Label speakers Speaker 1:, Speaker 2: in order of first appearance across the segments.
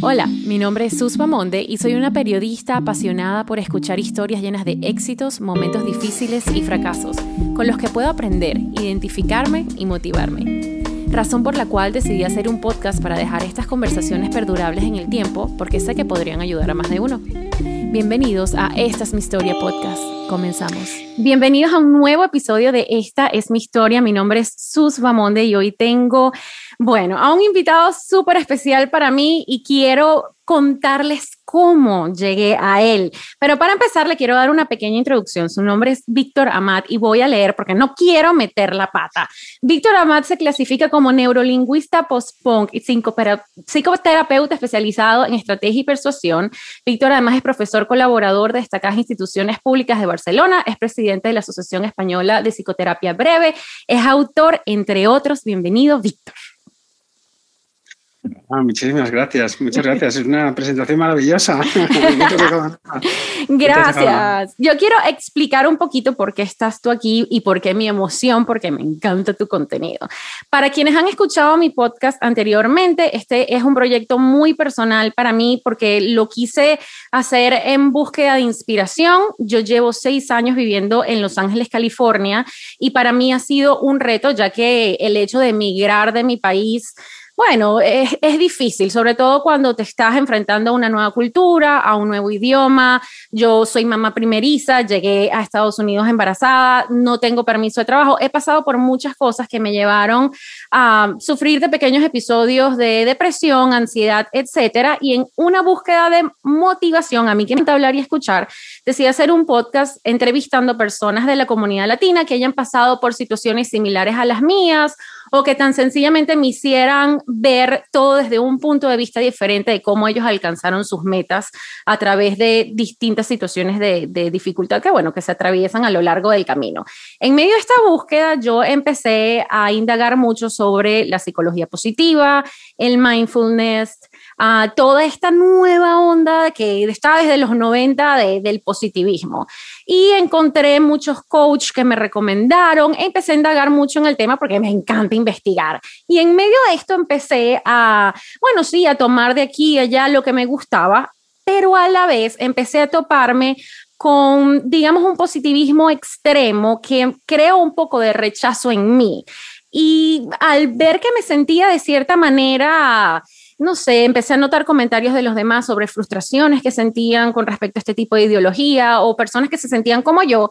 Speaker 1: Hola, mi nombre es Sus Monde y soy una periodista apasionada por escuchar historias llenas de éxitos, momentos difíciles y fracasos, con los que puedo aprender, identificarme y motivarme. Razón por la cual decidí hacer un podcast para dejar estas conversaciones perdurables en el tiempo, porque sé que podrían ayudar a más de uno. Bienvenidos a Esta es mi historia podcast. Comenzamos. Bienvenidos a un nuevo episodio de Esta es mi historia. Mi nombre es Sus Vamonde y hoy tengo bueno, a un invitado súper especial para mí y quiero contarles cómo llegué a él. Pero para empezar, le quiero dar una pequeña introducción. Su nombre es Víctor Amat y voy a leer porque no quiero meter la pata. Víctor Amat se clasifica como neurolingüista post-punk y psicoterapeuta especializado en estrategia y persuasión. Víctor además es profesor colaborador de destacadas instituciones públicas de Barcelona, es presidente de la Asociación Española de Psicoterapia Breve, es autor, entre otros. Bienvenido, Víctor.
Speaker 2: Ah, muchísimas gracias, muchas gracias. Es una presentación maravillosa.
Speaker 1: gracias. Yo quiero explicar un poquito por qué estás tú aquí y por qué mi emoción, porque me encanta tu contenido. Para quienes han escuchado mi podcast anteriormente, este es un proyecto muy personal para mí porque lo quise hacer en búsqueda de inspiración. Yo llevo seis años viviendo en Los Ángeles, California, y para mí ha sido un reto, ya que el hecho de emigrar de mi país bueno, es, difícil, sobre todo cuando te estás enfrentando a una nueva cultura, a un nuevo idioma. Yo soy mamá primeriza, llegué a Estados Unidos embarazada, no tengo permiso de trabajo. He pasado por muchas cosas que me llevaron a sufrir de pequeños episodios de depresión, ansiedad, etcétera. Y en una búsqueda de motivación, a mí que me encanta hablar y escuchar, decidí hacer un podcast entrevistando personas de la comunidad latina que hayan pasado por situaciones similares a las mías o que tan sencillamente me hicieran ver todo desde un punto de vista diferente de cómo ellos alcanzaron sus metas a través de distintas situaciones de, de dificultad que, bueno, que se atraviesan a lo largo del camino. En medio de esta búsqueda, yo empecé a indagar mucho sobre la psicología positiva, el mindfulness, a toda esta nueva onda que está desde los 90 del positivismo. Y encontré muchos coaches que me recomendaron, empecé a indagar mucho en el tema porque me encanta investigar. Y en medio de esto empecé a, bueno, sí, a tomar de aquí y allá lo que me gustaba, pero a la vez empecé a toparme con, digamos, un positivismo extremo que creó un poco de rechazo en mí. Y al ver que me sentía de cierta manera no sé, empecé a notar comentarios de los demás sobre frustraciones que sentían con respecto a este tipo de ideología o personas que se sentían como yo.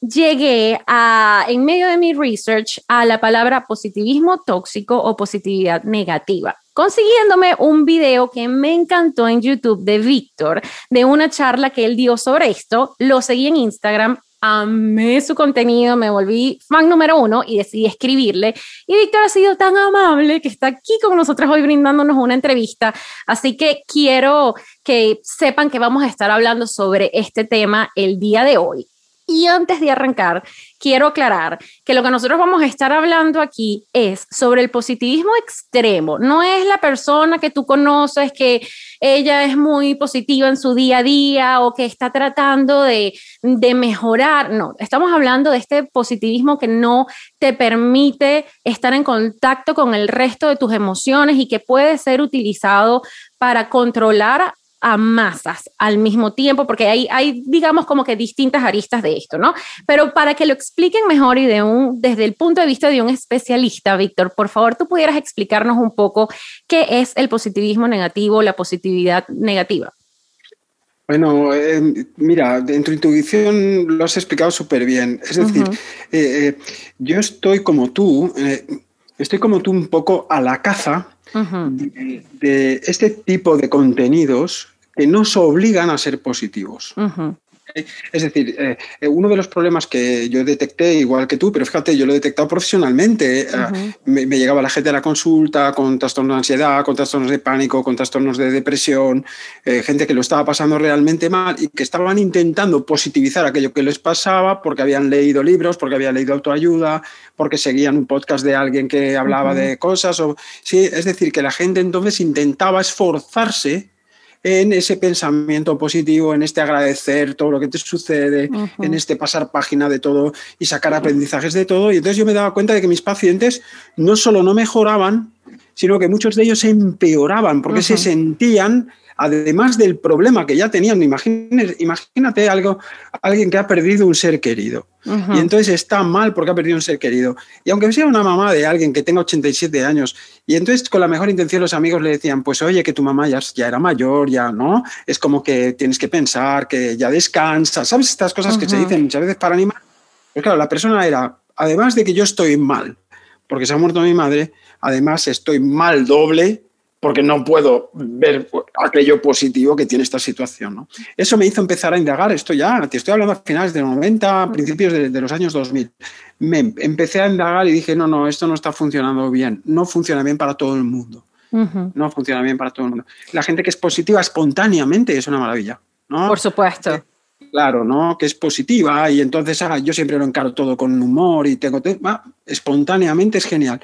Speaker 1: Llegué a, en medio de mi research, a la palabra positivismo tóxico o positividad negativa, consiguiéndome un video que me encantó en YouTube de Víctor, de una charla que él dio sobre esto. Lo seguí en Instagram, amé su contenido, me volví fan número uno y decidí escribirle. Y Víctor ha sido tan amable que está aquí con nosotros hoy brindándonos una entrevista. Así que quiero que sepan que vamos a estar hablando sobre este tema el día de hoy. Y antes de arrancar, quiero aclarar que lo que nosotros vamos a estar hablando aquí es sobre el positivismo extremo. No es la persona que tú conoces que ella es muy positiva en su día a día o que está tratando de, de mejorar. No, estamos hablando de este positivismo que no te permite estar en contacto con el resto de tus emociones y que puede ser utilizado para controlar a masas al mismo tiempo, porque hay, hay, digamos, como que distintas aristas de esto, ¿no? Pero para que lo expliquen mejor y de un, desde el punto de vista de un especialista, Víctor, por favor, tú pudieras explicarnos un poco qué es el positivismo negativo, la positividad negativa.
Speaker 2: Bueno, eh, mira, en tu intuición lo has explicado súper bien. Es decir, eh, eh, yo estoy como tú, estoy como tú un poco a la caza de, este tipo de contenidos que nos obligan a ser positivos. Es decir, eh, eh, uno de los problemas que yo detecté, igual que tú, pero fíjate, yo lo he detectado profesionalmente. Eh, me, llegaba la gente a la consulta con trastornos de ansiedad, con trastornos de pánico, con trastornos de depresión, gente que lo estaba pasando realmente mal y que estaban intentando positivizar aquello que les pasaba porque habían leído libros, porque habían leído autoayuda, porque seguían un podcast de alguien que hablaba de cosas. O, sí, es decir, que la gente entonces intentaba esforzarse en ese pensamiento positivo, en este agradecer todo lo que te sucede, en este pasar página de todo y sacar aprendizajes de todo. Y entonces yo me daba cuenta de que mis pacientes no solo no mejoraban, sino que muchos de ellos se empeoraban porque se sentían además del problema que ya tenían, imagínate, imagínate algo, alguien que ha perdido un ser querido y entonces está mal porque ha perdido un ser querido. Y aunque sea una mamá de alguien que tenga 87 años y entonces con la mejor intención los amigos le decían, pues oye, que tu mamá ya, ya era mayor, ya no, es como que tienes que pensar, que ya descansa, ¿sabes? Estas cosas que se dicen muchas veces para animar. Pero claro, la persona era, además de que yo estoy mal, porque se ha muerto mi madre, además estoy mal doble porque no puedo ver aquello positivo que tiene esta situación. ¿no? Eso me hizo empezar a indagar, esto ya, te estoy hablando a finales de los 90, principios de, los años 2000. Me empecé a indagar y dije, no, no, esto no está funcionando bien, no funciona bien para todo el mundo. No funciona bien para todo el mundo. La gente que es positiva espontáneamente es una maravilla. ¿no?
Speaker 1: Por supuesto. Eh,
Speaker 2: claro, ¿no? Que es positiva y entonces ah, yo siempre lo encaro todo con humor y tengo... espontáneamente es genial.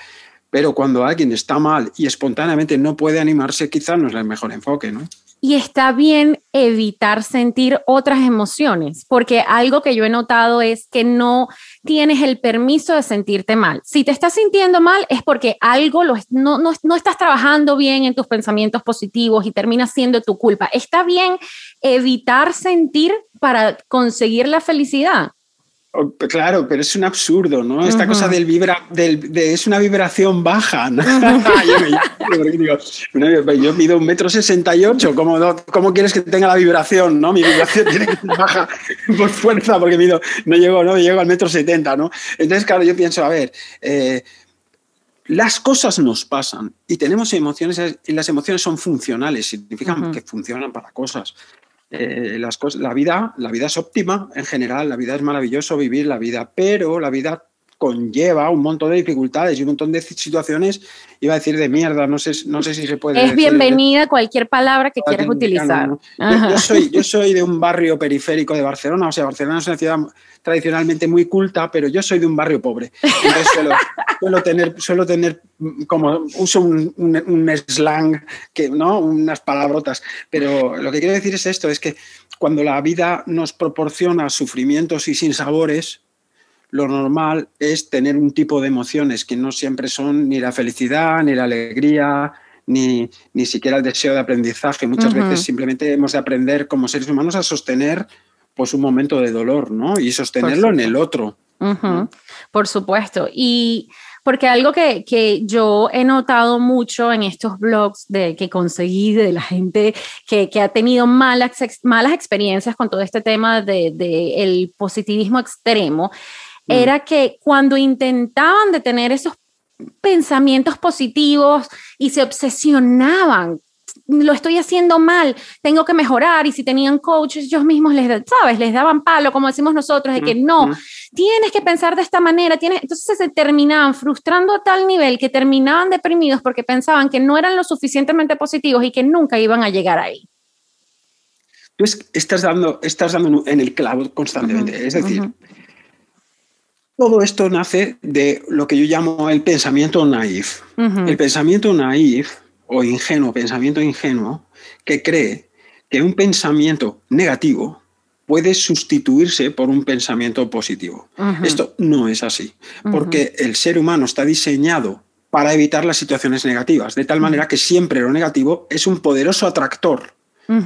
Speaker 2: Pero cuando alguien está mal y espontáneamente no puede animarse, quizás no es el mejor enfoque, ¿no?
Speaker 1: Y está bien evitar sentir otras emociones, porque algo que yo he notado es que no tienes el permiso de sentirte mal. Si te estás sintiendo mal es porque algo no, no, no estás trabajando bien en tus pensamientos positivos y termina siendo tu culpa. Está bien evitar sentir para conseguir la felicidad.
Speaker 2: Claro, pero es un absurdo, ¿no? Esta cosa del vibra, del, de, es una vibración baja. ¿no? yo, mido un metro sesenta y ocho, ¿cómo, ¿cómo quieres que tenga la vibración? ¿no? Mi vibración tiene que ser baja por fuerza porque mido, no llego, no llego al metro setenta, ¿no? Entonces, claro, yo pienso, a ver, eh, las cosas nos pasan y tenemos emociones y las emociones son funcionales, significan que funcionan para cosas. Eh, las cosas, la, vida, la vida es óptima en general, la vida es maravilloso vivir la vida, pero la vida conlleva un montón de dificultades y un montón de situaciones, iba a decir de mierda, no sé, no sé si se puede
Speaker 1: Es bienvenida cualquier palabra que quieras utilizar.
Speaker 2: Yo, soy, yo soy de un barrio periférico de Barcelona, o sea, Barcelona es una ciudad tradicionalmente muy culta, pero yo soy de un barrio pobre. Entonces suelo, tener, suelo tener como uso un, un, slang, que, ¿no? unas palabrotas, pero lo que quiero decir es esto, es que cuando la vida nos proporciona sufrimientos y sinsabores, lo normal es tener un tipo de emociones que no siempre son ni la felicidad, ni la alegría, ni, ni siquiera el deseo de aprendizaje. Muchas veces simplemente hemos de aprender como seres humanos a sostener pues, un momento de dolor, ¿no? Y sostenerlo en el otro.
Speaker 1: Por supuesto. Y porque algo que, que, yo he notado mucho en estos blogs de, que conseguí de la gente que, que ha tenido malas, malas experiencias con todo este tema del de, el positivismo extremo, Mm. era que cuando intentaban de tener esos pensamientos positivos y se obsesionaban lo estoy haciendo mal, tengo que mejorar. Y si tenían coaches, ellos mismos les, ¿sabes? Les daban palo, como decimos nosotros, de que mm, no, mm. tienes que pensar de esta manera. Tienes... Entonces se terminaban frustrando a tal nivel que terminaban deprimidos porque pensaban que no eran lo suficientemente positivos y que nunca iban a llegar ahí.
Speaker 2: Tú estás dando, estás dando en el clavo constantemente. es decir, todo esto nace de lo que yo llamo el pensamiento naif. El pensamiento naif o ingenuo, pensamiento ingenuo, que cree que un pensamiento negativo puede sustituirse por un pensamiento positivo. Esto no es así, porque el ser humano está diseñado para evitar las situaciones negativas, de tal manera que siempre lo negativo es un poderoso atractor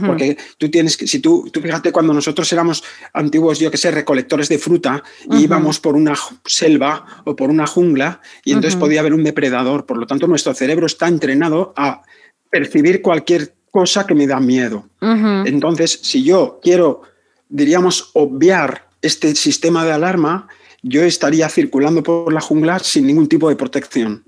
Speaker 2: porque tú tienes que, si tú, tú fíjate cuando nosotros éramos antiguos, yo que sé, recolectores de fruta, y íbamos por una selva o por una jungla y entonces podía haber un depredador. Por lo tanto, nuestro cerebro está entrenado a percibir cualquier cosa que me da miedo. Entonces, si yo quiero, diríamos, obviar este sistema de alarma, yo estaría circulando por la jungla sin ningún tipo de protección.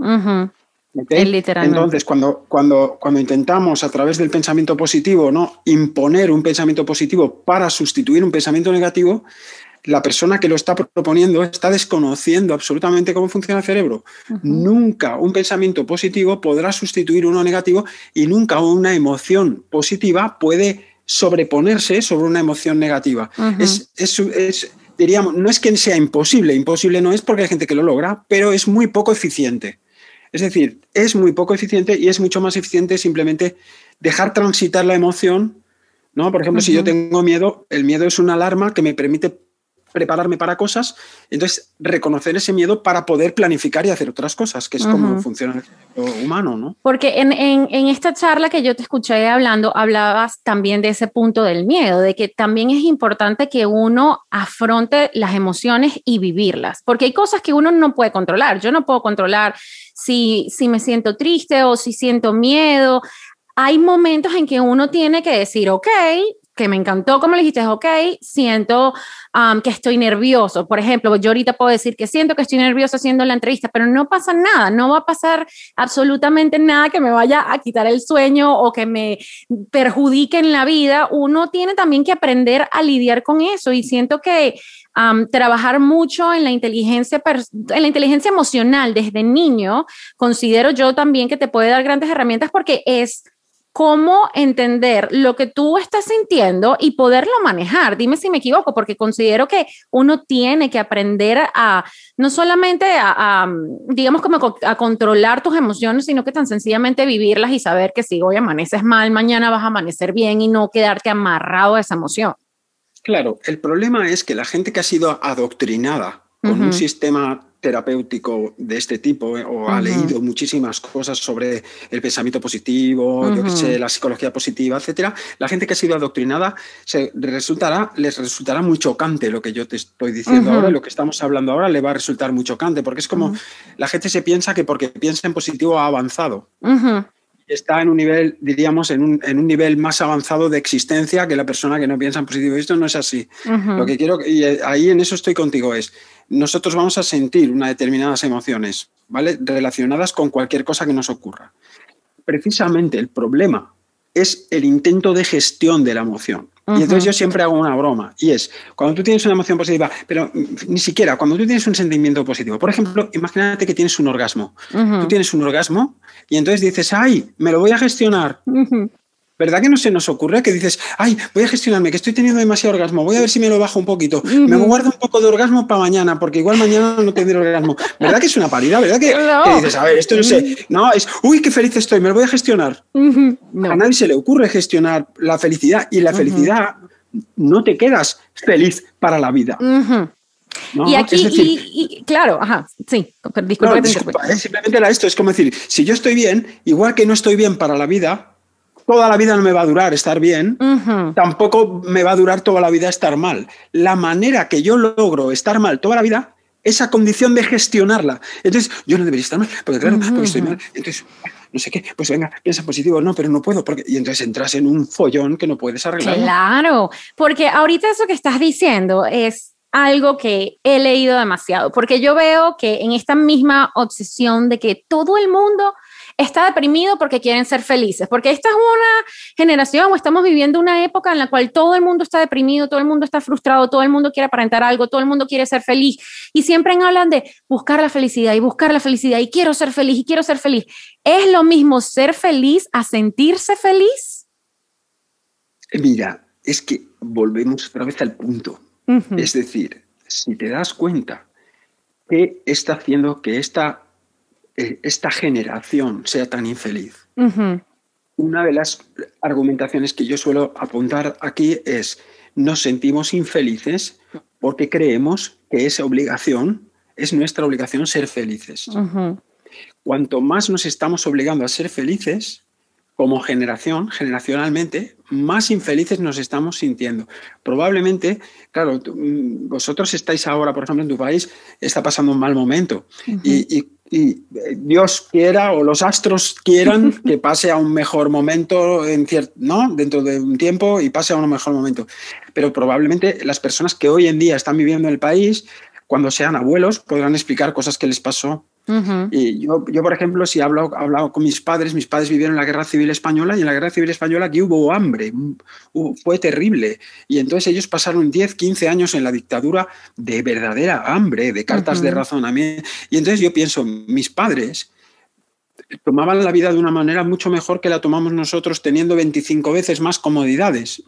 Speaker 2: Entonces, cuando, cuando, cuando intentamos a través del pensamiento positivo ¿no? imponer un pensamiento positivo para sustituir un pensamiento negativo, la persona que lo está proponiendo está desconociendo absolutamente cómo funciona el cerebro. Nunca un pensamiento positivo podrá sustituir uno negativo y nunca una emoción positiva puede sobreponerse sobre una emoción negativa. es, es, diríamos, no es que sea imposible, imposible no es porque hay gente que lo logra, pero es muy poco eficiente. Es decir, es muy poco eficiente y es mucho más eficiente simplemente dejar transitar la emoción. ¿no? Por ejemplo, si yo tengo miedo, el miedo es una alarma que me permite prepararme para cosas, entonces reconocer ese miedo para poder planificar y hacer otras cosas, que es como funciona el humano, ¿no?
Speaker 1: Porque en, en, en, esta charla que yo te escuché hablando, hablabas también de ese punto del miedo, de que también es importante que uno afronte las emociones y vivirlas, porque hay cosas que uno no puede controlar. Yo no puedo controlar si, si me siento triste o si siento miedo. Hay momentos en que uno tiene que decir, ok, que me encantó como le dijiste, ok, siento que estoy nervioso. Por ejemplo, yo ahorita puedo decir que siento que estoy nervioso haciendo la entrevista, pero no pasa nada, no va a pasar absolutamente nada que me vaya a quitar el sueño o que me perjudique en la vida. Uno tiene también que aprender a lidiar con eso y siento que trabajar mucho en la inteligencia en la inteligencia emocional desde niño, considero yo también que te puede dar grandes herramientas porque es cómo entender lo que tú estás sintiendo y poderlo manejar. Dime si me equivoco, porque considero que uno tiene que aprender a no solamente a, digamos, como a controlar tus emociones, sino que tan sencillamente vivirlas y saber que si hoy amaneces mal, mañana vas a amanecer bien y no quedarte amarrado a esa emoción.
Speaker 2: Claro, el problema es que la gente que ha sido adoctrinada con un sistema terapéutico de este tipo eh, o ha leído muchísimas cosas sobre el pensamiento positivo, yo sé, la psicología positiva, etcétera, la gente que ha sido adoctrinada se resultará, les resultará muy chocante lo que yo te estoy diciendo ahora, lo que estamos hablando ahora le va a resultar muy chocante, porque es como la gente se piensa que porque piensa en positivo ha avanzado está en un nivel, diríamos, en un, en un, nivel más avanzado de existencia que la persona que no piensa en positivo. Esto no es así. Lo que quiero, y ahí en eso estoy contigo, es nosotros vamos a sentir unas determinadas emociones, ¿vale? Relacionadas con cualquier cosa que nos ocurra. Precisamente el problema es el intento de gestión de la emoción. Y entonces yo siempre hago una broma, y es, cuando tú tienes una emoción positiva, pero ni siquiera, cuando tú tienes un sentimiento positivo, por ejemplo, imagínate que tienes un orgasmo. Tú tienes un orgasmo y entonces dices, ay, me lo voy a gestionar. ¿Verdad que no se nos ocurre que dices, ay, voy a gestionarme, que estoy teniendo demasiado orgasmo, voy a ver si me lo bajo un poquito, me guardo un poco de orgasmo para mañana, porque igual mañana no tendré orgasmo. ¿Verdad que es una parida? ¿Verdad que, dices, a ver, esto no sé, no, es, uy, qué feliz estoy, me lo voy a gestionar. A nadie se le ocurre gestionar la felicidad y la felicidad no te quedas feliz para la vida.
Speaker 1: y aquí, y, claro, ajá, sí, disculpa.
Speaker 2: Eh, simplemente era esto, es como decir, si yo estoy bien, igual que no estoy bien para la vida, toda la vida no me va a durar estar bien, tampoco me va a durar toda la vida estar mal. La manera que yo logro estar mal toda la vida, esa condición de gestionarla. Entonces, yo no debería estar mal, porque claro, porque estoy mal. Entonces, no sé qué, pues venga, piensa positivo, no, pero no puedo, porque... y entonces entras en un follón que no puedes arreglar.
Speaker 1: Claro, porque ahorita eso que estás diciendo es algo que he leído demasiado, porque yo veo que en esta misma obsesión de que todo el mundo está deprimido porque quieren ser felices, porque esta es una generación o estamos viviendo una época en la cual todo el mundo está deprimido, todo el mundo está frustrado, todo el mundo quiere aparentar algo, todo el mundo quiere ser feliz y siempre hablan de buscar la felicidad y buscar la felicidad y quiero ser feliz y quiero ser feliz. ¿Es lo mismo ser feliz a sentirse feliz?
Speaker 2: Mira, es que volvemos otra vez al punto. Es decir, si te das cuenta que está haciendo que esta eh, esta generación sea tan infeliz. Una de las argumentaciones que yo suelo apuntar aquí es, nos sentimos infelices porque creemos que es obligación, es nuestra obligación ser felices. Cuanto más nos estamos obligando a ser felices, como generación, generacionalmente, más infelices nos estamos sintiendo. Probablemente, claro, mm, vosotros estáis ahora, por ejemplo, en tu país, está pasando un mal momento y, y eh, Dios quiera o los astros quieran que pase a un mejor momento en ¿no? dentro de un tiempo y pase a un mejor momento. Pero probablemente las personas que hoy en día están viviendo en el país, cuando sean abuelos, podrán explicar cosas que les pasó y yo, yo, por ejemplo, si he hablado, con mis padres, mis padres vivieron la Guerra Civil Española y en la Guerra Civil Española aquí hubo hambre, fue terrible. Y entonces ellos pasaron 10, 15 años en la dictadura de verdadera hambre, de cartas de razonamiento. Y entonces yo pienso, mis padres tomaban la vida de una manera mucho mejor que la tomamos nosotros teniendo 25 veces más comodidades.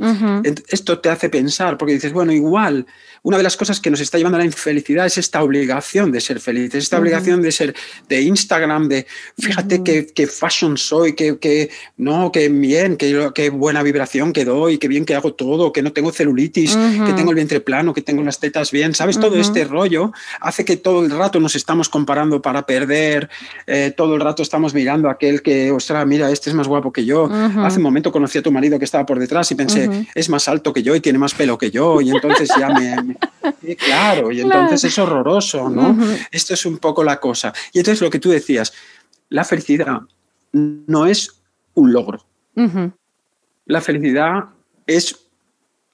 Speaker 2: Esto te hace pensar, porque dices, bueno, igual, una de las cosas que nos está llevando a la infelicidad es esta obligación de ser feliz, esta obligación de ser de Instagram, de fíjate qué, fashion soy, que, no, qué bien, qué, buena vibración que doy, qué bien que hago todo, que no tengo celulitis, que tengo el vientre plano, que tengo las tetas bien, ¿sabes? Todo este rollo hace que todo el rato nos estamos comparando para perder, eh, todo el rato estamos mirando a aquel que, ostras, mira, este es más guapo que yo. Hace un momento conocí a tu marido que estaba por detrás y pensé, es más alto que yo y tiene más pelo que yo, y entonces ya me. claro, y entonces es horroroso, ¿no? Esto es un poco la cosa. Y entonces lo que tú decías, la felicidad no es un logro. La felicidad es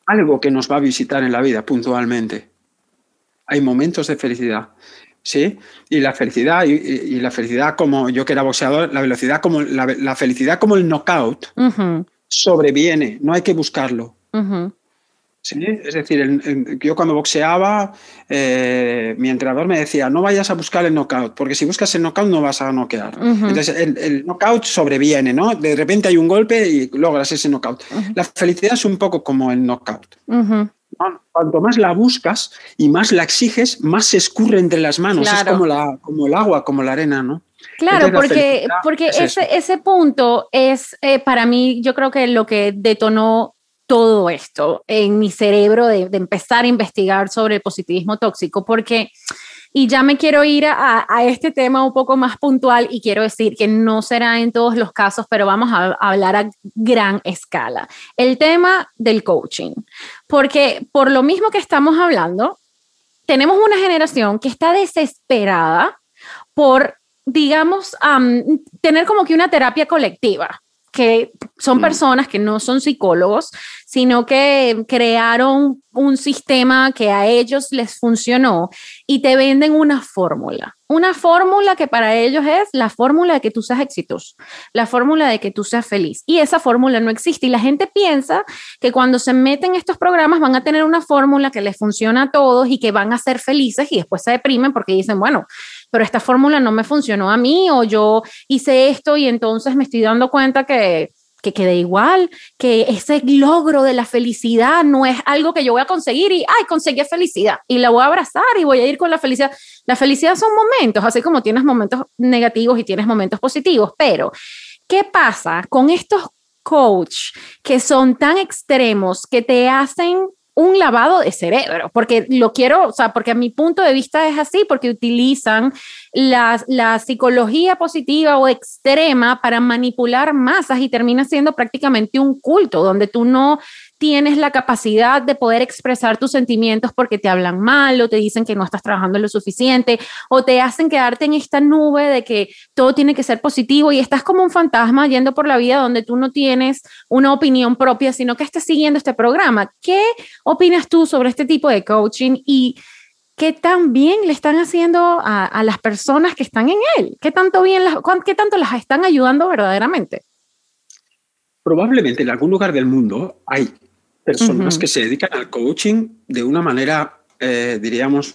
Speaker 2: algo que nos va a visitar en la vida puntualmente. Hay momentos de felicidad. ¿Sí? Y la felicidad, y, la felicidad como yo que era boxeador, la velocidad como la, felicidad como el knockout sobreviene, no hay que buscarlo. ¿Sí? Es decir, yo cuando boxeaba, eh, mi entrenador me decía, no vayas a buscar el knockout, porque si buscas el knockout no vas a noquear. Entonces, el, knockout sobreviene, ¿no? De repente hay un golpe y logras ese knockout. La felicidad es un poco como el knockout cuanto más la buscas y más la exiges, más se escurre entre las manos. Es como, la, como el agua, como la arena, ¿no?
Speaker 1: Claro, porque, porque ese, ese punto es eh, para mí, yo creo que lo que detonó todo esto en mi cerebro de, de empezar a investigar sobre el positivismo tóxico, porque y ya me quiero ir a, este tema un poco más puntual y quiero decir que no será en todos los casos, pero vamos a, hablar a gran escala. El tema del coaching, porque por lo mismo que estamos hablando, tenemos una generación que está desesperada por, digamos, tener como que una terapia colectiva que son mm. personas que no son psicólogos, sino que crearon un sistema que a ellos les funcionó y te venden una fórmula. Una fórmula que para ellos es la fórmula de que tú seas exitoso, la fórmula de que tú seas feliz. Y esa fórmula no existe. Y la gente piensa que cuando se meten estos programas van a tener una fórmula que les funciona a todos y que van a ser felices y después se deprimen porque dicen, bueno, pero esta fórmula no me funcionó a mí o yo hice esto y entonces me estoy dando cuenta que que quede igual, que ese logro de la felicidad no es algo que yo voy a conseguir y, ay, conseguí felicidad y la voy a abrazar y voy a ir con la felicidad. La felicidad son momentos, así como tienes momentos negativos y tienes momentos positivos, pero ¿qué pasa con estos coach que son tan extremos que te hacen un lavado de cerebro, porque lo quiero, o sea, porque a mi punto de vista es así, porque utilizan la, la, psicología positiva o extrema para manipular masas y termina siendo prácticamente un culto donde tú no tienes la capacidad de poder expresar tus sentimientos porque te hablan mal o te dicen que no estás trabajando lo suficiente o te hacen quedarte en esta nube de que todo tiene que ser positivo y estás como un fantasma yendo por la vida donde tú no tienes una opinión propia, sino que estás siguiendo este programa. ¿Qué opinas tú sobre este tipo de coaching y qué tan bien le están haciendo a, las personas que están en él? ¿Qué tanto, bien ¿Qué tanto las están ayudando verdaderamente?
Speaker 2: Probablemente en algún lugar del mundo hay personas que se dedican al coaching de una manera, eh, diríamos,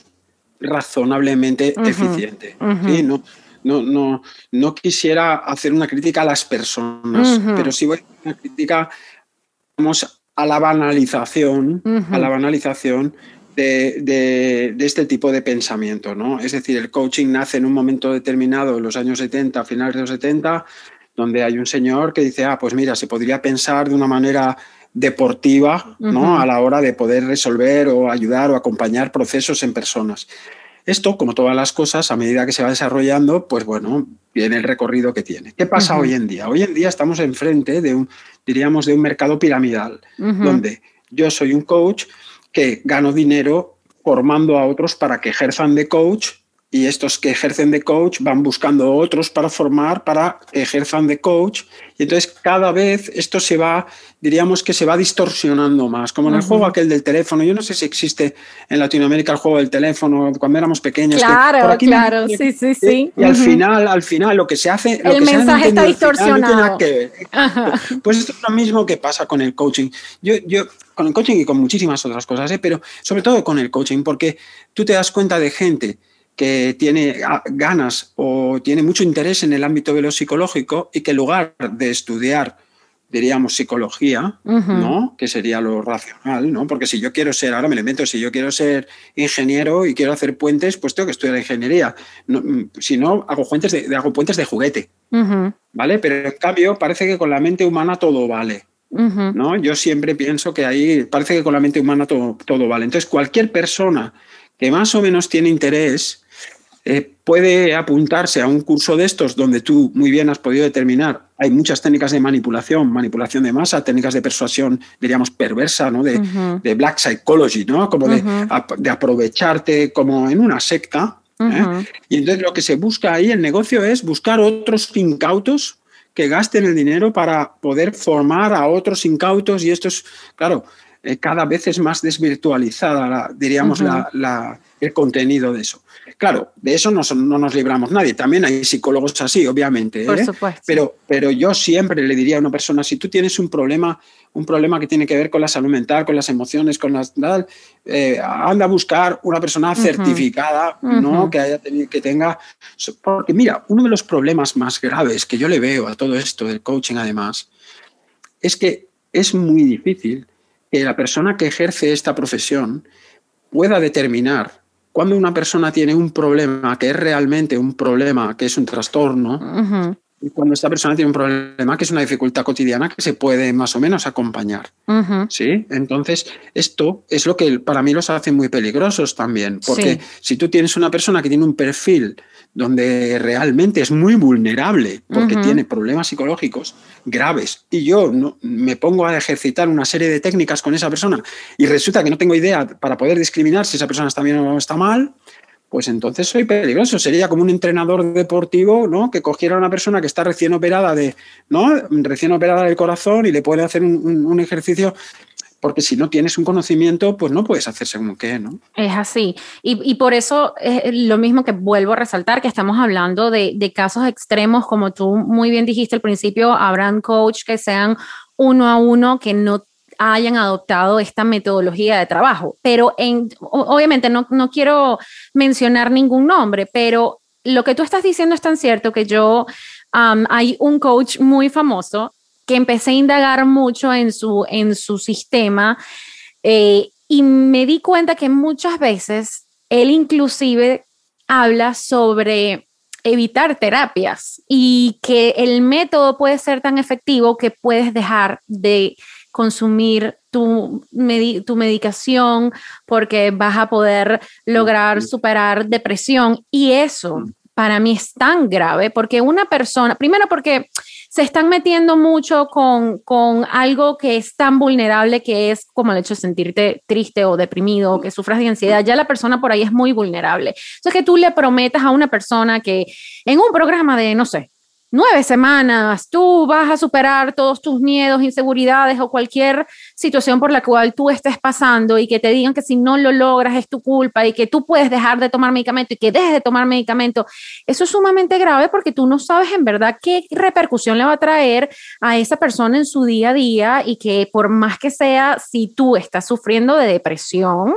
Speaker 2: razonablemente eficiente. No, no, no, no, quisiera hacer una crítica a las personas, pero sí voy a hacer una crítica vamos, a la banalización, a la banalización de, de, este tipo de pensamiento. ¿no? Es decir, el coaching nace en un momento determinado, en los años 70, finales de los 70, donde hay un señor que dice, ah, pues mira, se podría pensar de una manera deportiva ¿no? a la hora de poder resolver o ayudar o acompañar procesos en personas. Esto, como todas las cosas, a medida que se va desarrollando, pues bueno, viene el recorrido que tiene. ¿Qué pasa hoy en día? Hoy en día estamos enfrente de un, diríamos, de un mercado piramidal, donde yo soy un coach que gano dinero formando a otros para que ejerzan de coach y estos que ejercen de coach van buscando otros para formar, para que ejerzan de coach. Y entonces cada vez esto se va, diríamos que se va distorsionando más, como en el juego aquel del teléfono. Yo no sé si existe en Latinoamérica el juego del teléfono cuando éramos pequeños.
Speaker 1: Claro, claro, sí, sí, sí.
Speaker 2: Y al final, al final, lo que se hace...
Speaker 1: el mensaje está distorsionado.
Speaker 2: pues esto es lo mismo que pasa con el coaching. Yo, yo con el coaching y con muchísimas otras cosas, ¿eh? pero sobre todo con el coaching, porque tú te das cuenta de gente que tiene ganas o tiene mucho interés en el ámbito de lo psicológico y que en lugar de estudiar diríamos psicología, ¿no? Que sería lo racional, ¿no? Porque si yo quiero ser, ahora me lo invento, si yo quiero ser ingeniero y quiero hacer puentes, pues tengo que estudiar ingeniería. si no, hago puentes de, hago puentes de juguete, ¿vale? Pero en cambio parece que con la mente humana todo vale. ¿no? Yo siempre pienso que ahí parece que con la mente humana todo, todo vale. Entonces, cualquier persona que más o menos tiene interés eh, puede apuntarse a un curso de estos donde tú muy bien has podido determinar. Hay muchas técnicas de manipulación, manipulación de masa, técnicas de persuasión, diríamos, perversa, ¿no? de, de black psychology, ¿no? como de, de, aprovecharte como en una secta. ¿eh? Y entonces lo que se busca ahí, el negocio es buscar otros incautos que gasten el dinero para poder formar a otros incautos y esto es, claro, eh, cada vez es más desvirtualizada, diríamos, la, el contenido de eso. Claro, de eso no, no, nos libramos nadie. También hay psicólogos así, obviamente.
Speaker 1: Por
Speaker 2: ¿eh?
Speaker 1: supuesto.
Speaker 2: Pero, pero yo siempre le diría a una persona, si tú tienes un problema, un problema que tiene que ver con la salud mental, con las emociones, con las eh, anda a buscar una persona certificada, ¿no? Que, haya, que tenga. Porque mira, uno de los problemas más graves que yo le veo a todo esto del coaching, además, es que es muy difícil que la persona que ejerce esta profesión pueda determinar cuando una persona tiene un problema que es realmente un problema, que es un trastorno, y cuando esta persona tiene un problema que es una dificultad cotidiana que se puede más o menos acompañar. ¿sí? Entonces, esto es lo que para mí los hace muy peligrosos también, porque si tú tienes una persona que tiene un perfil donde realmente es muy vulnerable porque tiene problemas psicológicos graves y yo no, me pongo a ejercitar una serie de técnicas con esa persona y resulta que no tengo idea para poder discriminar si esa persona está bien o está mal, pues entonces soy peligroso. Sería como un entrenador deportivo, ¿no? Que cogiera a una persona que está recién operada de, ¿no? Recién operada del corazón y le puede hacer un ejercicio porque si no tienes un conocimiento, pues no puedes hacer según qué, ¿no?
Speaker 1: Es así. Y, por eso es lo mismo que vuelvo a resaltar, que estamos hablando de, casos extremos, como tú muy bien dijiste al principio, habrán coach que sean uno a uno, que no hayan adoptado esta metodología de trabajo. Pero en, obviamente no, no quiero mencionar ningún nombre, pero lo que tú estás diciendo es tan cierto que yo, hay un coach muy famoso que empecé a indagar mucho en su, en su sistema eh, y me di cuenta que muchas veces él inclusive habla sobre evitar terapias y que el método puede ser tan efectivo que puedes dejar de consumir tu, tu medicación porque vas a poder lograr superar depresión. Y eso para mí es tan grave porque una persona, primero porque se están metiendo mucho con, con algo que es tan vulnerable que es como el hecho de sentirte triste o deprimido o que sufras de ansiedad. Ya la persona por ahí es muy vulnerable. Entonces que tú le prometas a una persona que en un programa de, no sé, nueve semanas, tú vas a superar todos tus miedos, inseguridades o cualquier situación por la cual tú estés pasando y que te digan que si no lo logras es tu culpa y que tú puedes dejar de tomar medicamento y que dejes de tomar medicamento, eso es sumamente grave porque tú no sabes en verdad qué repercusión le va a traer a esa persona en su día a día y que por más que sea, si tú estás sufriendo de depresión,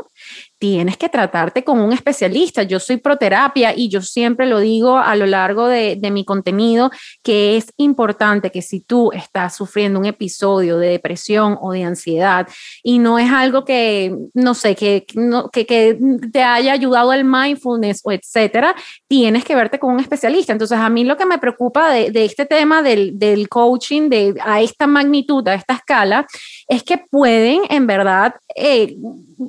Speaker 1: tienes que tratarte con un especialista. Yo soy proterapia y yo siempre lo digo a lo largo de, mi contenido, que es importante que si tú estás sufriendo un episodio de depresión o de ansiedad y no es algo que, no sé, que, que, te haya ayudado el mindfulness o etcétera, tienes que verte con un especialista. Entonces, a mí lo que me preocupa de, este tema del, del coaching de, a esta magnitud, a esta escala, es que pueden en verdad eh,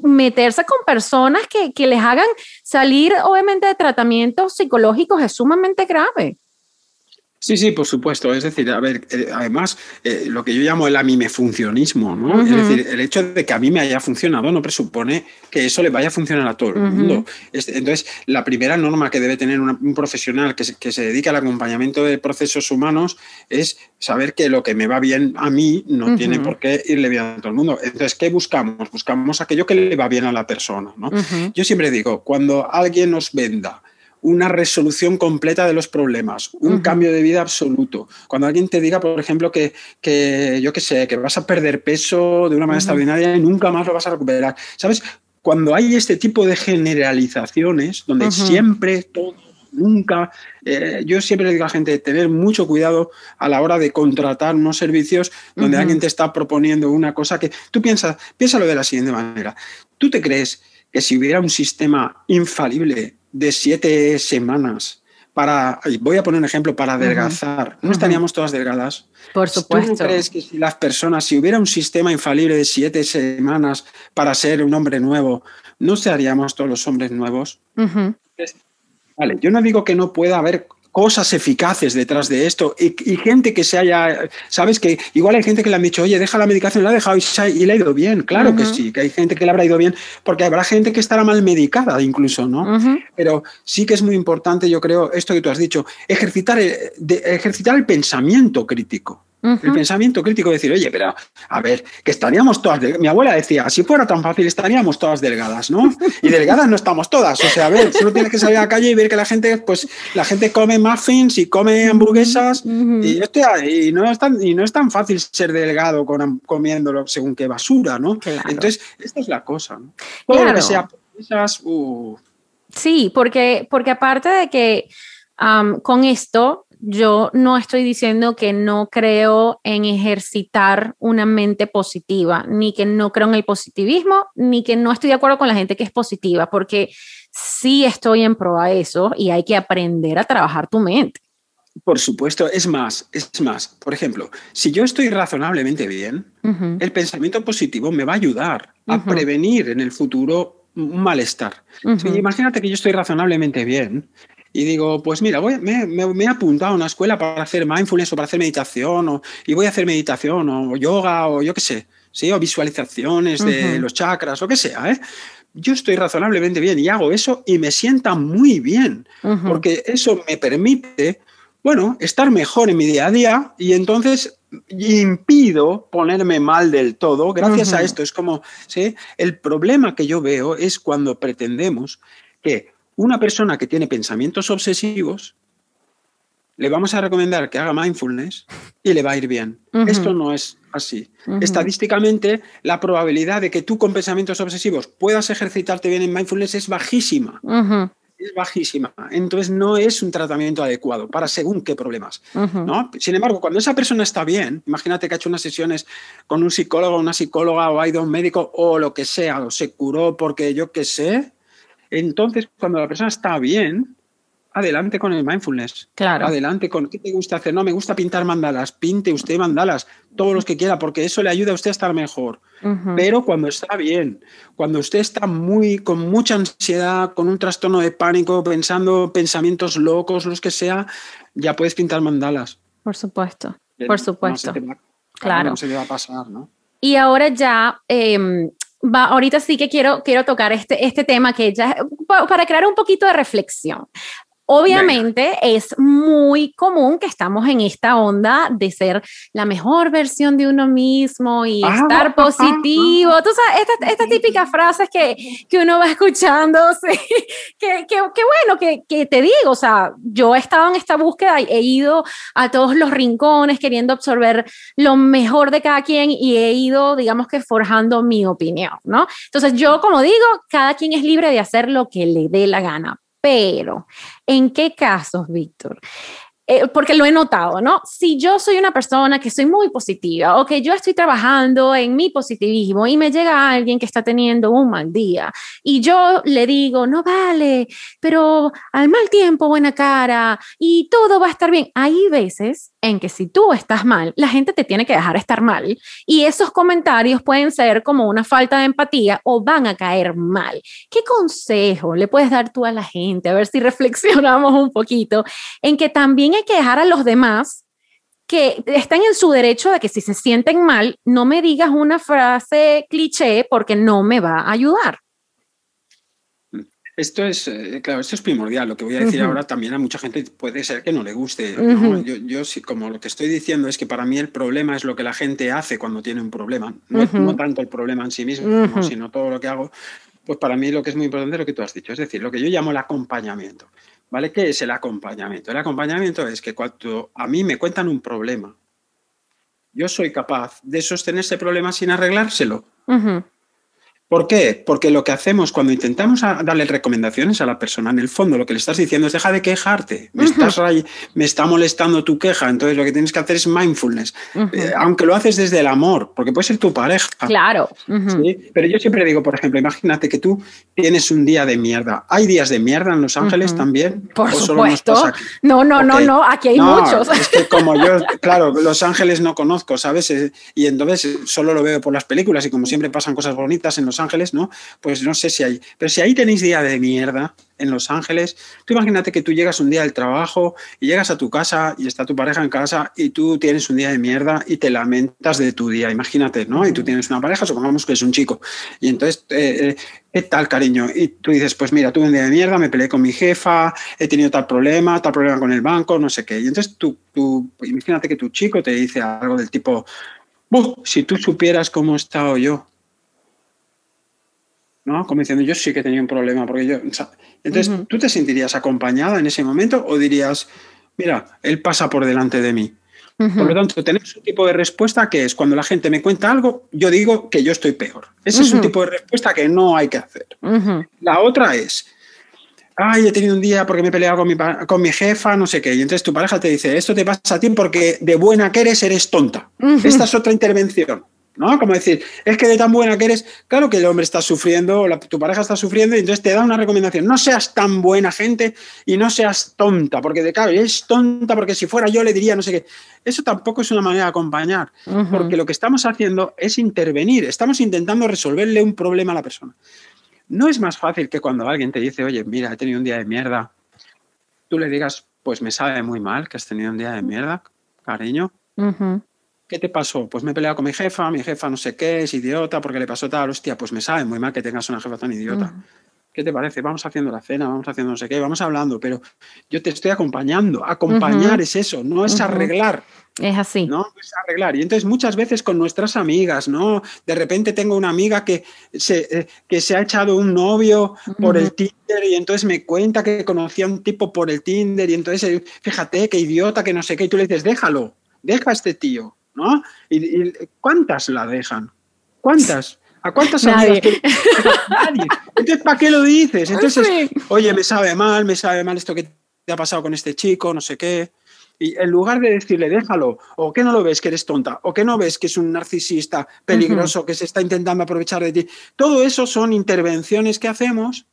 Speaker 1: meterse con personas que, que les hagan salir, obviamente, de tratamientos psicológicos es sumamente grave.
Speaker 2: Sí, sí, por supuesto. Es decir, a ver, eh, además, eh, lo que yo llamo el amimefuncionismo, ¿no? Es decir, el hecho de que a mí me haya funcionado no presupone que eso le vaya a funcionar a todo el mundo. Entonces, la primera norma que debe tener un profesional que se, que se dedica al acompañamiento de procesos humanos es saber que lo que me va bien a mí no tiene por qué irle bien a todo el mundo. Entonces, ¿qué buscamos? Buscamos aquello que le va bien a la persona, ¿no? Yo siempre digo, cuando alguien nos venda, una resolución completa de los problemas, un cambio de vida absoluto. Cuando alguien te diga, por ejemplo, que, que yo qué sé, que vas a perder peso de una manera extraordinaria y nunca más lo vas a recuperar. ¿Sabes? cuando hay este tipo de generalizaciones, donde siempre todo nunca. Eh, yo siempre le digo a la gente tener mucho cuidado a la hora de contratar unos servicios donde alguien te está proponiendo una cosa que tú piensas, piénsalo de la siguiente manera. ¿Tú te crees que si hubiera un sistema infalible de siete semanas para, voy a poner un ejemplo, para adelgazar, ¿no estaríamos todas delgadas?
Speaker 1: Por supuesto.
Speaker 2: ¿Tú crees que si las personas, si hubiera un sistema infalible de siete semanas para ser un hombre nuevo, no seríamos todos los hombres nuevos? Vale, yo no digo que no pueda haber cosas eficaces detrás de esto y, gente que se haya, sabes que igual hay gente que le han dicho, oye, deja la medicación, la ha dejado y, le ha ido bien, claro que sí, que hay gente que le habrá ido bien, porque habrá gente que estará mal medicada incluso, ¿no? Pero sí que es muy importante, yo creo, esto que tú has dicho, ejercitar, ejercitar el pensamiento crítico. El pensamiento crítico, decir, oye, pero a ver, que estaríamos todas. Mi abuela decía, si fuera tan fácil, estaríamos todas delgadas, ¿no? Y delgadas no estamos todas. O sea, a ver, solo tienes que salir a la calle y ver que la gente, pues, la gente come muffins y come hamburguesas. y, y, no es tan, y no es tan fácil ser delgado con, comiéndolo según qué basura, ¿no? Entonces, esta es la cosa. ¿no?
Speaker 1: claro. Uh. Sí, porque, porque aparte de que con esto yo no estoy diciendo que no creo en ejercitar una mente positiva, ni que no creo en el positivismo, ni que no estoy de acuerdo con la gente que es positiva, porque sí estoy en pro a eso y hay que aprender a trabajar tu mente.
Speaker 2: Por supuesto, es más, es más. Por ejemplo, si yo estoy razonablemente bien, el pensamiento positivo me va a ayudar a prevenir en el futuro un malestar. imagínate que yo estoy razonablemente bien y digo, pues mira, voy, me, me, he apuntado a una escuela para hacer mindfulness o para hacer meditación, o, y voy a hacer meditación o yoga o yo qué sé, ¿sí? o visualizaciones de los chakras, o qué sea. ¿eh? Yo estoy razonablemente bien y hago eso y me sienta muy bien, porque eso me permite, bueno, estar mejor en mi día a día y entonces impido ponerme mal del todo gracias a esto. Es como, ¿sí? El problema que yo veo es cuando pretendemos que una persona que tiene pensamientos obsesivos, le vamos a recomendar que haga mindfulness y le va a ir bien. Esto no es así. Estadísticamente, la probabilidad de que tú con pensamientos obsesivos puedas ejercitarte bien en mindfulness es bajísima. Es bajísima. Entonces no es un tratamiento adecuado para según qué problemas. ¿no? Sin embargo, cuando esa persona está bien, imagínate que ha hecho unas sesiones con un psicólogo, una psicóloga o ha ido a un médico o lo que sea, o se curó porque yo qué sé, entonces, cuando la persona está bien, adelante con el mindfulness.
Speaker 1: Claro.
Speaker 2: Adelante con qué te gusta hacer. No, me gusta pintar mandalas. Pinte usted mandalas, todos los que quiera, porque eso le ayuda a usted a estar mejor. Pero cuando está bien, cuando usted está muy con mucha ansiedad, con un trastorno de pánico, pensando pensamientos locos, los que sea, ya puedes pintar mandalas.
Speaker 1: Por supuesto. Por supuesto. claro.
Speaker 2: No se le va a pasar, ¿no?
Speaker 1: Y ahora ya, em, Ahorita sí que quiero, quiero tocar este, este tema que ya, para crear un poquito de reflexión. Obviamente es muy común que estamos en esta onda de ser la mejor versión de uno mismo y ah, estar positivo. Tú sabes, estas esta típicas frases que, que, uno va escuchando, que, que, bueno, que, que, te digo, o sea, yo he estado en esta búsqueda, he ido a todos los rincones queriendo absorber lo mejor de cada quien y he ido, digamos que, forjando mi opinión, ¿no? Entonces yo, como digo, cada quien es libre de hacer lo que le dé la gana, pero, ¿en qué casos, Víctor? Eh, porque lo he notado, ¿no? Si yo soy una persona que soy muy positiva o que yo estoy trabajando en mi positivismo y me llega alguien que está teniendo un mal día y yo le digo, no vale, pero al mal tiempo buena cara y todo va a estar bien. Hay veces en que si tú estás mal, la gente te tiene que dejar estar mal y esos comentarios pueden ser como una falta de empatía o van a caer mal. ¿Qué consejo le puedes dar tú a la gente? A ver si reflexionamos un poquito en que también hay que dejar a los demás que están en su derecho de que si se sienten mal, no me digas una frase cliché porque no me va a ayudar.
Speaker 2: Esto es, eh, claro, esto es primordial. Lo que voy a decir ahora también a mucha gente puede ser que no le guste. Yo, yo como lo que estoy diciendo es que para mí el problema es lo que la gente hace cuando tiene un problema. No, tanto el problema en sí mismo, sino todo lo que hago. Pues para mí lo que es muy importante es lo que tú has dicho, es decir, lo que yo llamo el acompañamiento. ¿Vale? ¿Qué es el acompañamiento? El acompañamiento es que cuando a mí me cuentan un problema, yo soy capaz de sostener ese problema sin arreglárselo. ¿Por qué? Porque lo que hacemos cuando intentamos darle recomendaciones a la persona, en el fondo lo que le estás diciendo es deja de quejarte, me, estás me está molestando tu queja, entonces lo que tienes que hacer es mindfulness, eh, aunque lo haces desde el amor, porque puede ser tu pareja.
Speaker 1: Claro.
Speaker 2: Pero yo siempre digo, por ejemplo, imagínate que tú tienes un día de mierda. ¿Hay días de mierda en Los Ángeles también?
Speaker 1: Por supuesto. No, no, no, no, aquí hay muchos.
Speaker 2: Es que como yo, claro, Los Ángeles no conozco, ¿sabes? Eh, y entonces solo lo veo por las películas y como siempre pasan cosas bonitas en Los Ángeles, ¿no? Pues no sé si hay. Pero si ahí tenéis día de mierda en Los Ángeles, tú imagínate que tú llegas un día del trabajo y llegas a tu casa y está tu pareja en casa y tú tienes un día de mierda y te lamentas de tu día, imagínate, ¿no? Y tú tienes una pareja, supongamos que es un chico. Y entonces, eh, eh, ¿qué tal, cariño? Y tú dices, pues mira, tuve un día de mierda, me peleé con mi jefa, he tenido tal problema, tal problema con el banco, no sé qué. Y entonces tú, tú imagínate que tu chico te dice algo del tipo, si tú supieras cómo he estado yo, ¿no? Como diciendo, yo sí que tenía un problema, porque yo... entonces, ¿tú te sentirías acompañada en ese momento o dirías, mira, él pasa por delante de mí? Por lo tanto, tenemos un tipo de respuesta que es cuando la gente me cuenta algo, yo digo que yo estoy peor. Ese es un tipo de respuesta que no hay que hacer. La otra es, ay, he tenido un día porque me he peleado con mi, con mi jefa, no sé qué. Y entonces tu pareja te dice, esto te pasa a ti porque de buena que eres, eres tonta. Esta es otra intervención. ¿No? Como decir, es que de tan buena que eres, claro que el hombre está sufriendo, tu pareja está sufriendo, y entonces te da una recomendación, no seas tan buena gente y no seas tonta, porque de claro, es tonta porque si fuera yo le diría no sé qué. Eso tampoco es una manera de acompañar, porque lo que estamos haciendo es intervenir, estamos intentando resolverle un problema a la persona. No es más fácil que cuando alguien te dice, oye, mira, he tenido un día de mierda, tú le digas, pues me sabe muy mal que has tenido un día de mierda, cariño. ¿Qué te pasó? Pues me he peleado con mi jefa, mi jefa no sé qué, es idiota, porque le pasó tal, hostia, pues me sabe muy mal que tengas una jefa tan idiota. ¿Qué te parece? Vamos haciendo la cena, vamos haciendo no sé qué, vamos hablando, pero yo te estoy acompañando. Acompañar es eso, no es arreglar.
Speaker 1: Es así.
Speaker 2: No, es arreglar. Y entonces muchas veces con nuestras amigas, ¿no? De repente tengo una amiga que se, eh, que se ha echado un novio por el Tinder y entonces me cuenta que conocía a un tipo por el Tinder y entonces, eh, fíjate, qué idiota, que no sé qué, y tú le dices, déjalo, deja a este tío. ¿No? ¿Y, cuántas la dejan? ¿Cuántas? ¿A cuántas
Speaker 1: Nadie.
Speaker 2: Nadie. Entonces, ¿para qué lo dices? Entonces, oye, me sabe mal, me sabe mal esto que te ha pasado con este chico, no sé qué. Y en lugar de decirle, déjalo, o que no lo ves que eres tonta, o que no ves que es un narcisista peligroso que se está intentando aprovechar de ti, todo eso son intervenciones que hacemos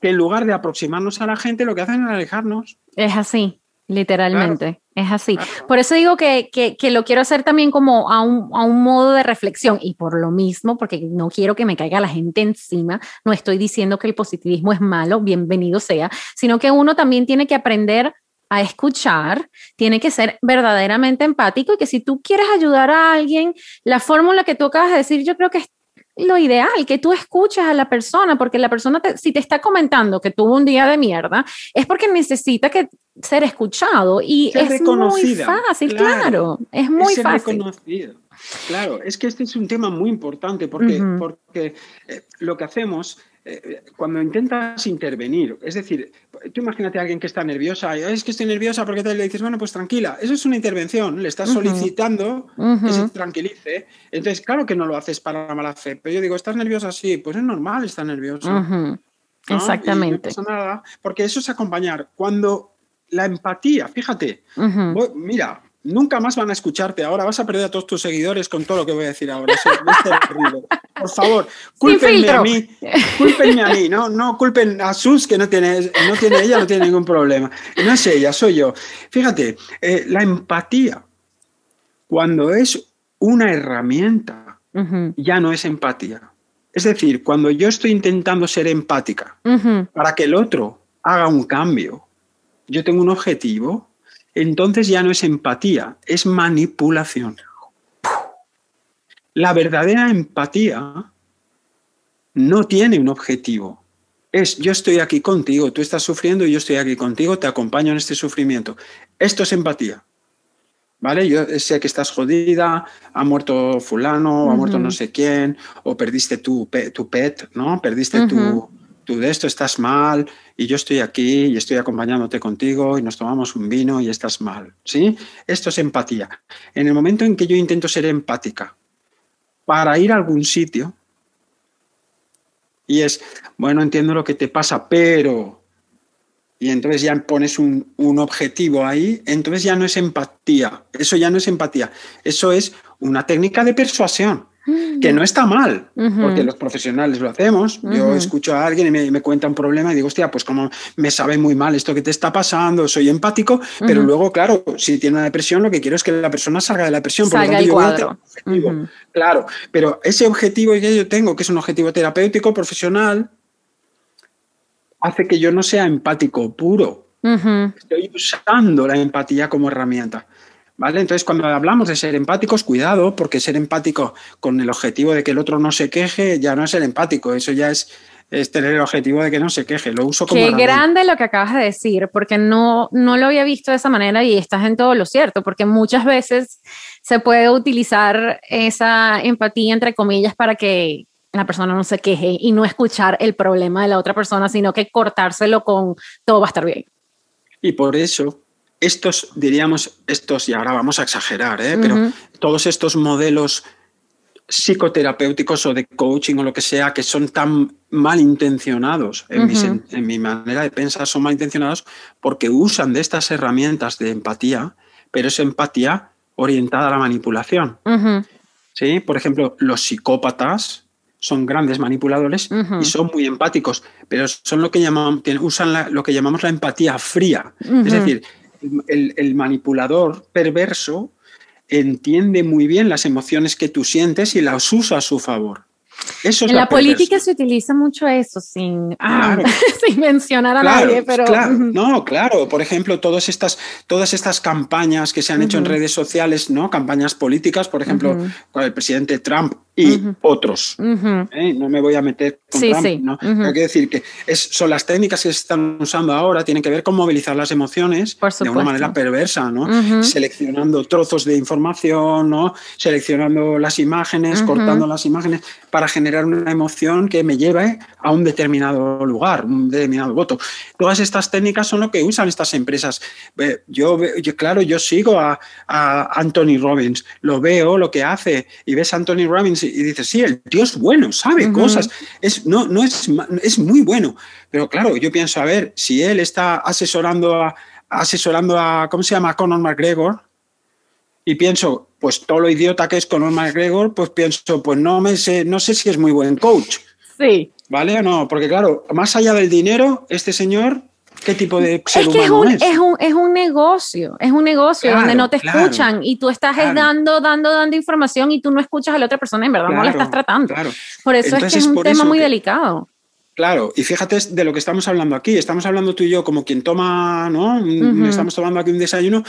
Speaker 2: que en lugar de aproximarnos a la gente, lo que hacen es alejarnos.
Speaker 1: Es así. Literalmente, es así. Por eso digo que, que, lo quiero hacer también como a un, a un, modo de reflexión y por lo mismo, porque no quiero que me caiga la gente encima, no estoy diciendo que el positivismo es malo, bienvenido sea, sino que uno también tiene que aprender a escuchar, tiene que ser verdaderamente empático y que si tú quieres ayudar a alguien, la fórmula que tú acabas de decir, yo creo que es lo ideal, que tú escuches a la persona, porque la persona, si te está comentando que tuvo un día de mierda, es porque necesita que ser escuchado y es muy fácil, claro, es muy es fácil. Reconocido.
Speaker 2: Claro, es que este es un tema muy importante porque, porque eh, lo que hacemos eh, cuando intentas intervenir, es decir, tú imagínate a alguien que está nerviosa, es que estoy nerviosa porque te le dices, bueno, pues tranquila, eso es una intervención, le estás solicitando que se tranquilice, entonces claro que no lo haces para mala fe, pero yo digo, ¿estás nerviosa? Sí, pues es normal estar nerviosa.
Speaker 1: Exactamente.
Speaker 2: no pasa nada, porque eso es acompañar. Cuando la empatía, fíjate, mira, nunca más van a escucharte. Ahora vas a perder a todos tus seguidores con todo lo que voy a decir ahora. Por favor, cúlpenme a mí. Cúlpenme a mí, ¿no? No culpen a Sus, que no tiene, no tiene ella, no tiene ningún problema. No es ella, soy yo. Fíjate, eh, la empatía, cuando es una herramienta, ya no es empatía. Es decir, cuando yo estoy intentando ser empática para que el otro haga un cambio, yo tengo un objetivo, entonces ya no es empatía, es manipulación. La verdadera empatía no tiene un objetivo. Es yo estoy aquí contigo, tú estás sufriendo y yo estoy aquí contigo, te acompaño en este sufrimiento. Esto es empatía. ¿Vale? Yo sé que estás jodida, ha muerto fulano, ha muerto no sé quién, o perdiste tu, tu pet, ¿no? Perdiste tu, tú de esto estás mal y yo estoy aquí y estoy acompañándote contigo y nos tomamos un vino y estás mal. ¿sí? Esto es empatía. En el momento en que yo intento ser empática para ir a algún sitio, y es, bueno, entiendo lo que te pasa, pero... Y entonces ya pones un, un objetivo ahí, entonces ya no es empatía, eso ya no es empatía, eso es una técnica de persuasión que no está mal, porque los profesionales lo hacemos. Yo escucho a alguien y me, cuenta un problema y digo, hostia, pues como me sabe muy mal esto que te está pasando, soy empático, pero luego, claro, si tiene una depresión, lo que quiero es que la persona salga de la depresión.
Speaker 1: Salga el cuadro.
Speaker 2: Claro, pero ese objetivo que yo tengo, que es un objetivo terapéutico, profesional, hace que yo no sea empático puro. Estoy usando la empatía como herramienta. ¿Vale? Entonces, cuando hablamos de ser empáticos, cuidado, porque ser empático con el objetivo de que el otro no se queje ya no es ser empático, eso ya es, es tener el objetivo de que no se queje. Lo uso como.
Speaker 1: Qué grande lo que acabas de decir, porque no, no lo había visto de esa manera y estás en todo lo cierto, porque muchas veces se puede utilizar esa empatía, entre comillas, para que la persona no se queje y no escuchar el problema de la otra persona, sino que cortárselo con todo va a estar bien.
Speaker 2: Y por eso estos, diríamos, estos, y ahora vamos a exagerar, ¿eh? pero todos estos modelos psicoterapéuticos o de coaching o lo que sea que son tan malintencionados en, mi, en mi manera de pensar, son malintencionados porque usan de estas herramientas de empatía, pero es empatía orientada a la manipulación. ¿Sí? Por ejemplo, los psicópatas son grandes manipuladores y son muy empáticos, pero son lo que llamamos, usan lo que llamamos la empatía fría. Es decir, el, manipulador perverso entiende muy bien las emociones que tú sientes y las usa a su favor.
Speaker 1: Eso en la, política se utiliza mucho eso sin, ah, sin mencionar a nadie, pero...
Speaker 2: No, claro, por ejemplo, todas estas, todas estas campañas que se han hecho en redes sociales, ¿no? campañas políticas, por ejemplo, con el presidente Trump y otros. ¿eh? No me voy a meter con Trump, ¿no? Hay que decir que es, son las técnicas que se están usando ahora, tienen que ver con movilizar las emociones de una manera perversa, ¿no? Seleccionando trozos de información, ¿no? Seleccionando las imágenes, cortando las imágenes para generar una emoción que me lleve a un determinado lugar, un determinado voto. Todas estas técnicas son lo que usan estas empresas. Yo, yo claro, yo sigo a, a Anthony Robbins, lo veo, lo que hace, y ves a Anthony Robbins y dices, sí, el tío es bueno, sabe cosas, es, no, no es, es muy bueno. Pero claro, yo pienso, a ver, si él está asesorando a, asesorando a ¿cómo se llama? A Conor McGregor, y pienso, pues todo lo idiota que es Conor McGregor, pues pienso, pues no, me sé, no sé si es muy buen coach.
Speaker 1: Sí.
Speaker 2: ¿Vale o no? Porque claro, más allá del dinero, este señor ¿Qué tipo de
Speaker 1: ser es que es un, es? un, es un negocio, es un negocio donde no te escuchan y tú estás dando, dando, dando información y tú no escuchas a la otra persona, en verdad no la estás tratando. Por eso es que es un tema muy delicado.
Speaker 2: Claro, y fíjate de lo que estamos hablando aquí. Estamos hablando tú y yo como quien toma, ¿no? Estamos tomando aquí un desayuno,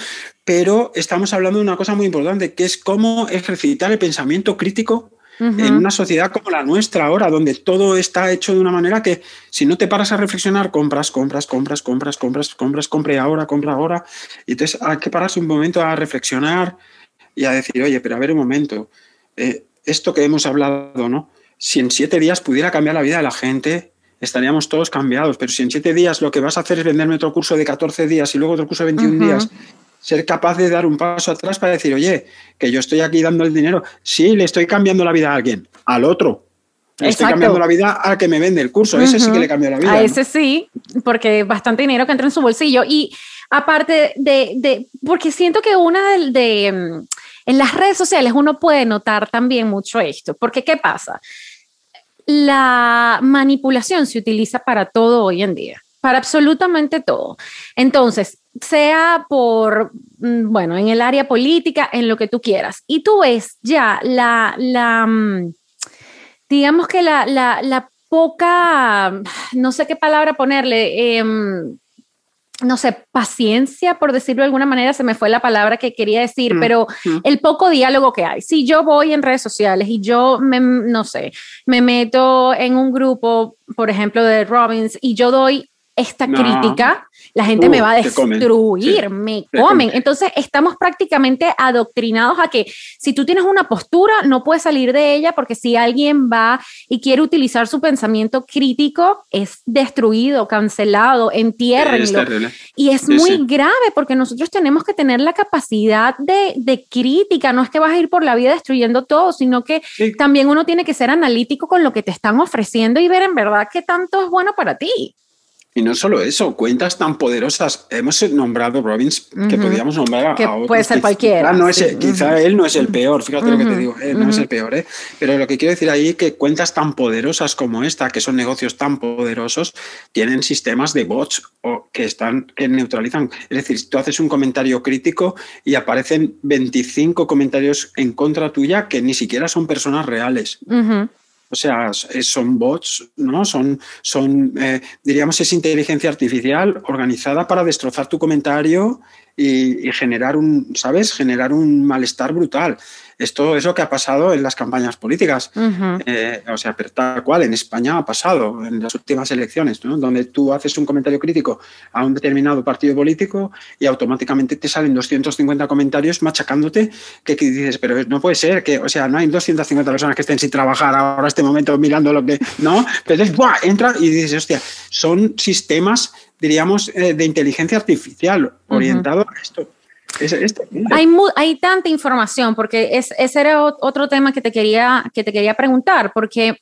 Speaker 2: pero estamos hablando de una cosa muy importante, que es cómo ejercitar el pensamiento crítico en una sociedad como la nuestra ahora, donde todo está hecho de una manera que si no te paras a reflexionar, compras, compras, compras, compras, compras, compras, compre ahora, compra ahora. Y entonces hay que pararse un momento a reflexionar y a decir, oye, pero a ver un momento, eh, esto que hemos hablado, ¿no? Si en siete días pudiera cambiar la vida de la gente, estaríamos todos cambiados. Pero si en siete días lo que vas a hacer es venderme otro curso de 14 días y luego otro curso de 21 días ser capaz de dar un paso atrás para decir, oye, que yo estoy aquí dando el dinero, sí, le estoy cambiando la vida a alguien, al otro. Le estoy cambiando la vida al que me vende el curso, ese sí que le cambia la vida.
Speaker 1: A ese sí, porque bastante dinero que entra en su bolsillo. Y aparte de, de porque siento que una de, de, mm, en las redes sociales uno puede notar también mucho esto, porque ¿qué pasa? La manipulación se utiliza para todo hoy en día para absolutamente todo. Entonces, sea por, mm, bueno, en el área política, en lo que tú quieras. Y tú ves ya la, la mm, digamos que la, la, la poca, no sé qué palabra ponerle, em, no sé, paciencia, por decirlo de alguna manera, se me fue la palabra que quería decir, mm, pero el poco diálogo que hay. Si yo voy en redes sociales y yo, me, no sé, me meto en un grupo, por ejemplo, de Robbins y yo doy esta crítica, la gente me va a destruir, me comen. Entonces estamos prácticamente adoctrinados a que si tú tienes una postura, no puedes salir de ella porque si alguien va y quiere utilizar su pensamiento crítico, es destruido, cancelado, entiérrenlo. y es muy grave porque nosotros tenemos que tener la capacidad de, de, crítica, no es que vas a ir por la vida destruyendo todo, sino que también uno tiene que ser analítico con lo que te están ofreciendo y ver en verdad qué tanto es bueno para ti.
Speaker 2: Y no solo eso, cuentas tan poderosas. Hemos nombrado Robbins que podríamos nombrar
Speaker 1: a, otros. Puede ser cualquiera.
Speaker 2: No es, Quizá él no es el peor, fíjate lo que te digo, él no es el peor. ¿eh? Pero lo que quiero decir ahí es que cuentas tan poderosas como esta, que son negocios tan poderosos, tienen sistemas de bots o que, están, que neutralizan. Es decir, tú haces un comentario crítico y aparecen 25 comentarios en contra tuya que ni siquiera son personas reales. O sea, son bots, ¿no? Son, son eh, diríamos, es inteligencia artificial organizada para destrozar tu comentario y, y, generar un, ¿sabes? Generar un malestar brutal. Esto es lo que ha pasado en las campañas políticas. Eh, o sea, pero tal cual, en España ha pasado en las últimas elecciones, donde tú haces un comentario crítico a un determinado partido político y automáticamente te salen 250 comentarios machacándote que, dices, pero no puede ser, que, o sea, no hay 250 personas que estén sin trabajar ahora en este momento mirando lo que, ¿no? Pero entonces, ¡buah! entra y dices, hostia, son sistemas, diríamos, eh, de inteligencia artificial orientado a esto.
Speaker 1: Hay, hay tanta información, porque es, ese era otro tema que te quería, que te quería preguntar, porque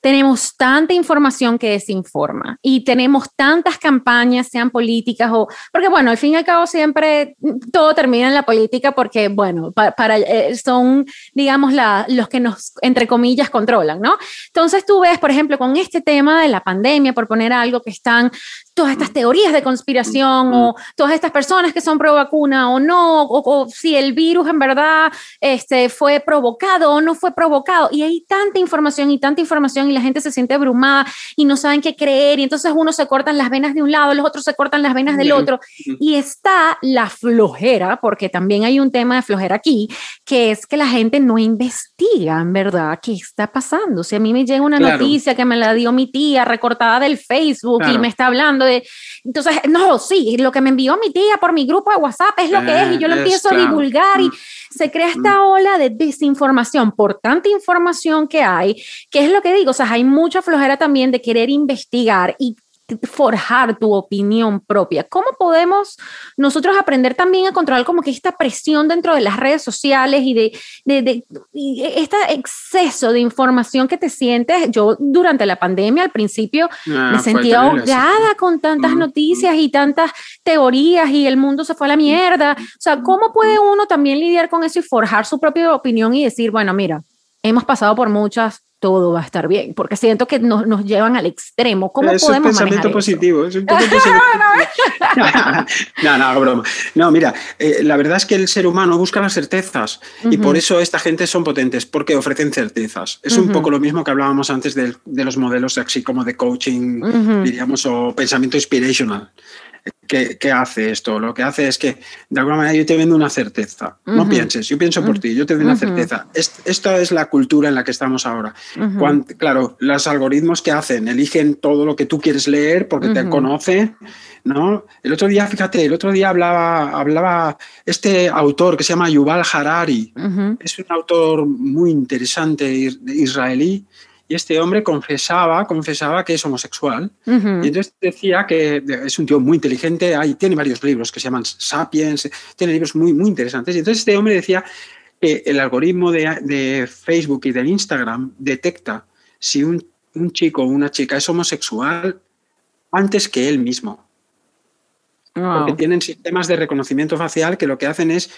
Speaker 1: tenemos tanta información que desinforma y tenemos tantas campañas, sean políticas o, porque bueno, al fin y al cabo siempre todo termina en la política porque, bueno, para, eh, son, digamos, la, los que nos, entre comillas, controlan, ¿no? Entonces tú ves, por ejemplo, con este tema de la pandemia, por poner algo que están todas estas teorías de conspiración o todas estas personas que son pro vacuna o no, o, si el virus en verdad este, fue provocado o no fue provocado. Y hay tanta información y tanta información y la gente se siente abrumada y no saben qué creer. Y entonces uno se cortan las venas de un lado, los otros se cortan las venas del otro. Y está la flojera, porque también hay un tema de flojera aquí, que es que la gente no investiga en verdad qué está pasando. Si a mí me llega una noticia que me la dio mi tía recortada del Facebook y me está hablando de... Entonces, no, sí, lo que me envió mi tía por mi grupo de WhatsApp es lo que es y yo lo empiezo a divulgar y mm. se crea esta mm. ola de desinformación por tanta información que hay, que es lo que digo, o sea, hay mucha flojera también de querer investigar y forjar tu opinión propia. ¿Cómo podemos nosotros aprender también a controlar como que esta presión dentro de las redes sociales y de, de, este exceso de información que te sientes? Yo durante la pandemia al principio ah, me sentía ahogada con tantas noticias y tantas teorías y el mundo se fue a la mierda. O sea, ¿cómo puede uno también lidiar con eso y forjar su propia opinión y decir, bueno, mira, hemos pasado por muchas todo va a estar bien, porque siento que nos, nos llevan al extremo. ¿Cómo
Speaker 2: es
Speaker 1: podemos
Speaker 2: un pensamiento positivo. Es un positivo. no, no, broma. No, mira, eh, la verdad es que el ser humano busca las certezas y por eso esta gente son potentes, porque ofrecen certezas. Es un poco lo mismo que hablábamos antes de, de los modelos así como de coaching, diríamos, o pensamiento inspirational. ¿Qué, hace esto? Lo que hace es que, de alguna manera, yo te vendo una certeza. No pienses, yo pienso por ti, yo te vendo una certeza. esta es la cultura en la que estamos ahora. claro, los algoritmos que hacen, eligen todo lo que tú quieres leer porque te conocen. ¿no? El otro día, fíjate, el otro día hablaba, hablaba este autor que se llama Yuval Harari. Es un autor muy interesante israelí y este hombre confesaba, confesaba que es homosexual. Y entonces decía que es un tío muy inteligente, hay, tiene varios libros que se llaman Sapiens, tiene libros muy, muy interesantes. Y entonces este hombre decía que el algoritmo de, Facebook y del Instagram detecta si un, chico o una chica es homosexual antes que él mismo. Porque tienen sistemas de reconocimiento facial que lo que hacen es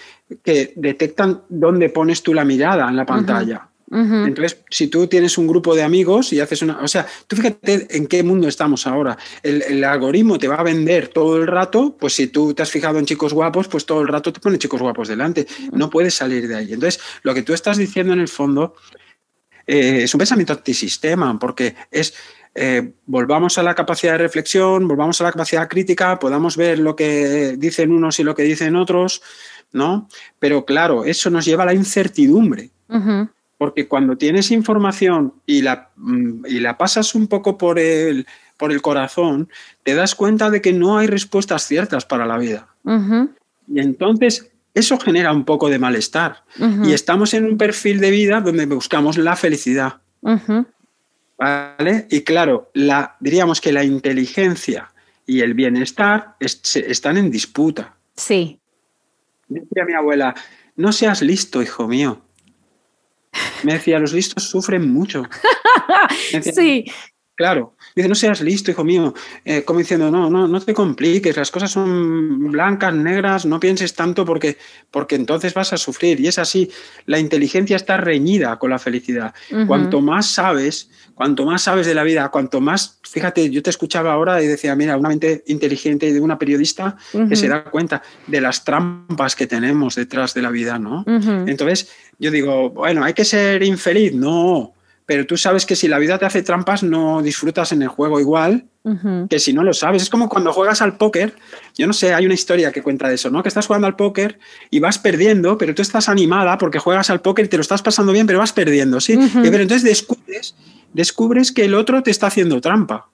Speaker 2: que detectan dónde pones tú la mirada en la pantalla. Entonces, si tú tienes un grupo de amigos y haces una... O sea, tú fíjate en qué mundo estamos ahora. El, algoritmo te va a vender todo el rato, pues si tú te has fijado en chicos guapos, pues todo el rato te pone chicos guapos delante. No puedes salir de ahí. Entonces, lo que tú estás diciendo en el fondo eh, es un pensamiento antisistema, porque es... Eh, volvamos a la capacidad de reflexión, volvamos a la capacidad crítica, podamos ver lo que dicen unos y lo que dicen otros, ¿no? Pero claro, eso nos lleva a la incertidumbre. Porque cuando tienes información y la, mm, y la pasas un poco por el, por el corazón, te das cuenta de que no hay respuestas ciertas para la vida. Y entonces eso genera un poco de malestar. Y estamos en un perfil de vida donde buscamos la felicidad. ¿Vale? Y claro, la, diríamos que la inteligencia y el bienestar están en disputa.
Speaker 1: Sí.
Speaker 2: Decía mi abuela, no seas listo, hijo mío. Me decía, los listos sufren mucho.
Speaker 1: sí.
Speaker 2: Claro, dice, no seas listo, hijo mío, eh, como diciendo, no, no, no te compliques, las cosas son blancas, negras, no pienses tanto porque, porque entonces vas a sufrir. Y es así, la inteligencia está reñida con la felicidad. Cuanto más sabes, cuanto más sabes de la vida, cuanto más, fíjate, yo te escuchaba ahora y decía, mira, una mente inteligente de una periodista que se da cuenta de las trampas que tenemos detrás de la vida, ¿no? Entonces, yo digo, bueno, hay que ser infeliz, no pero tú sabes que si la vida te hace trampas no disfrutas en el juego igual que si no lo sabes. Es como cuando juegas al póker, yo no sé, hay una historia que cuenta de eso, ¿no? Que estás jugando al póker y vas perdiendo, pero tú estás animada porque juegas al póker y te lo estás pasando bien, pero vas perdiendo, ¿sí? Pero entonces descubres, descubres que el otro te está haciendo trampa.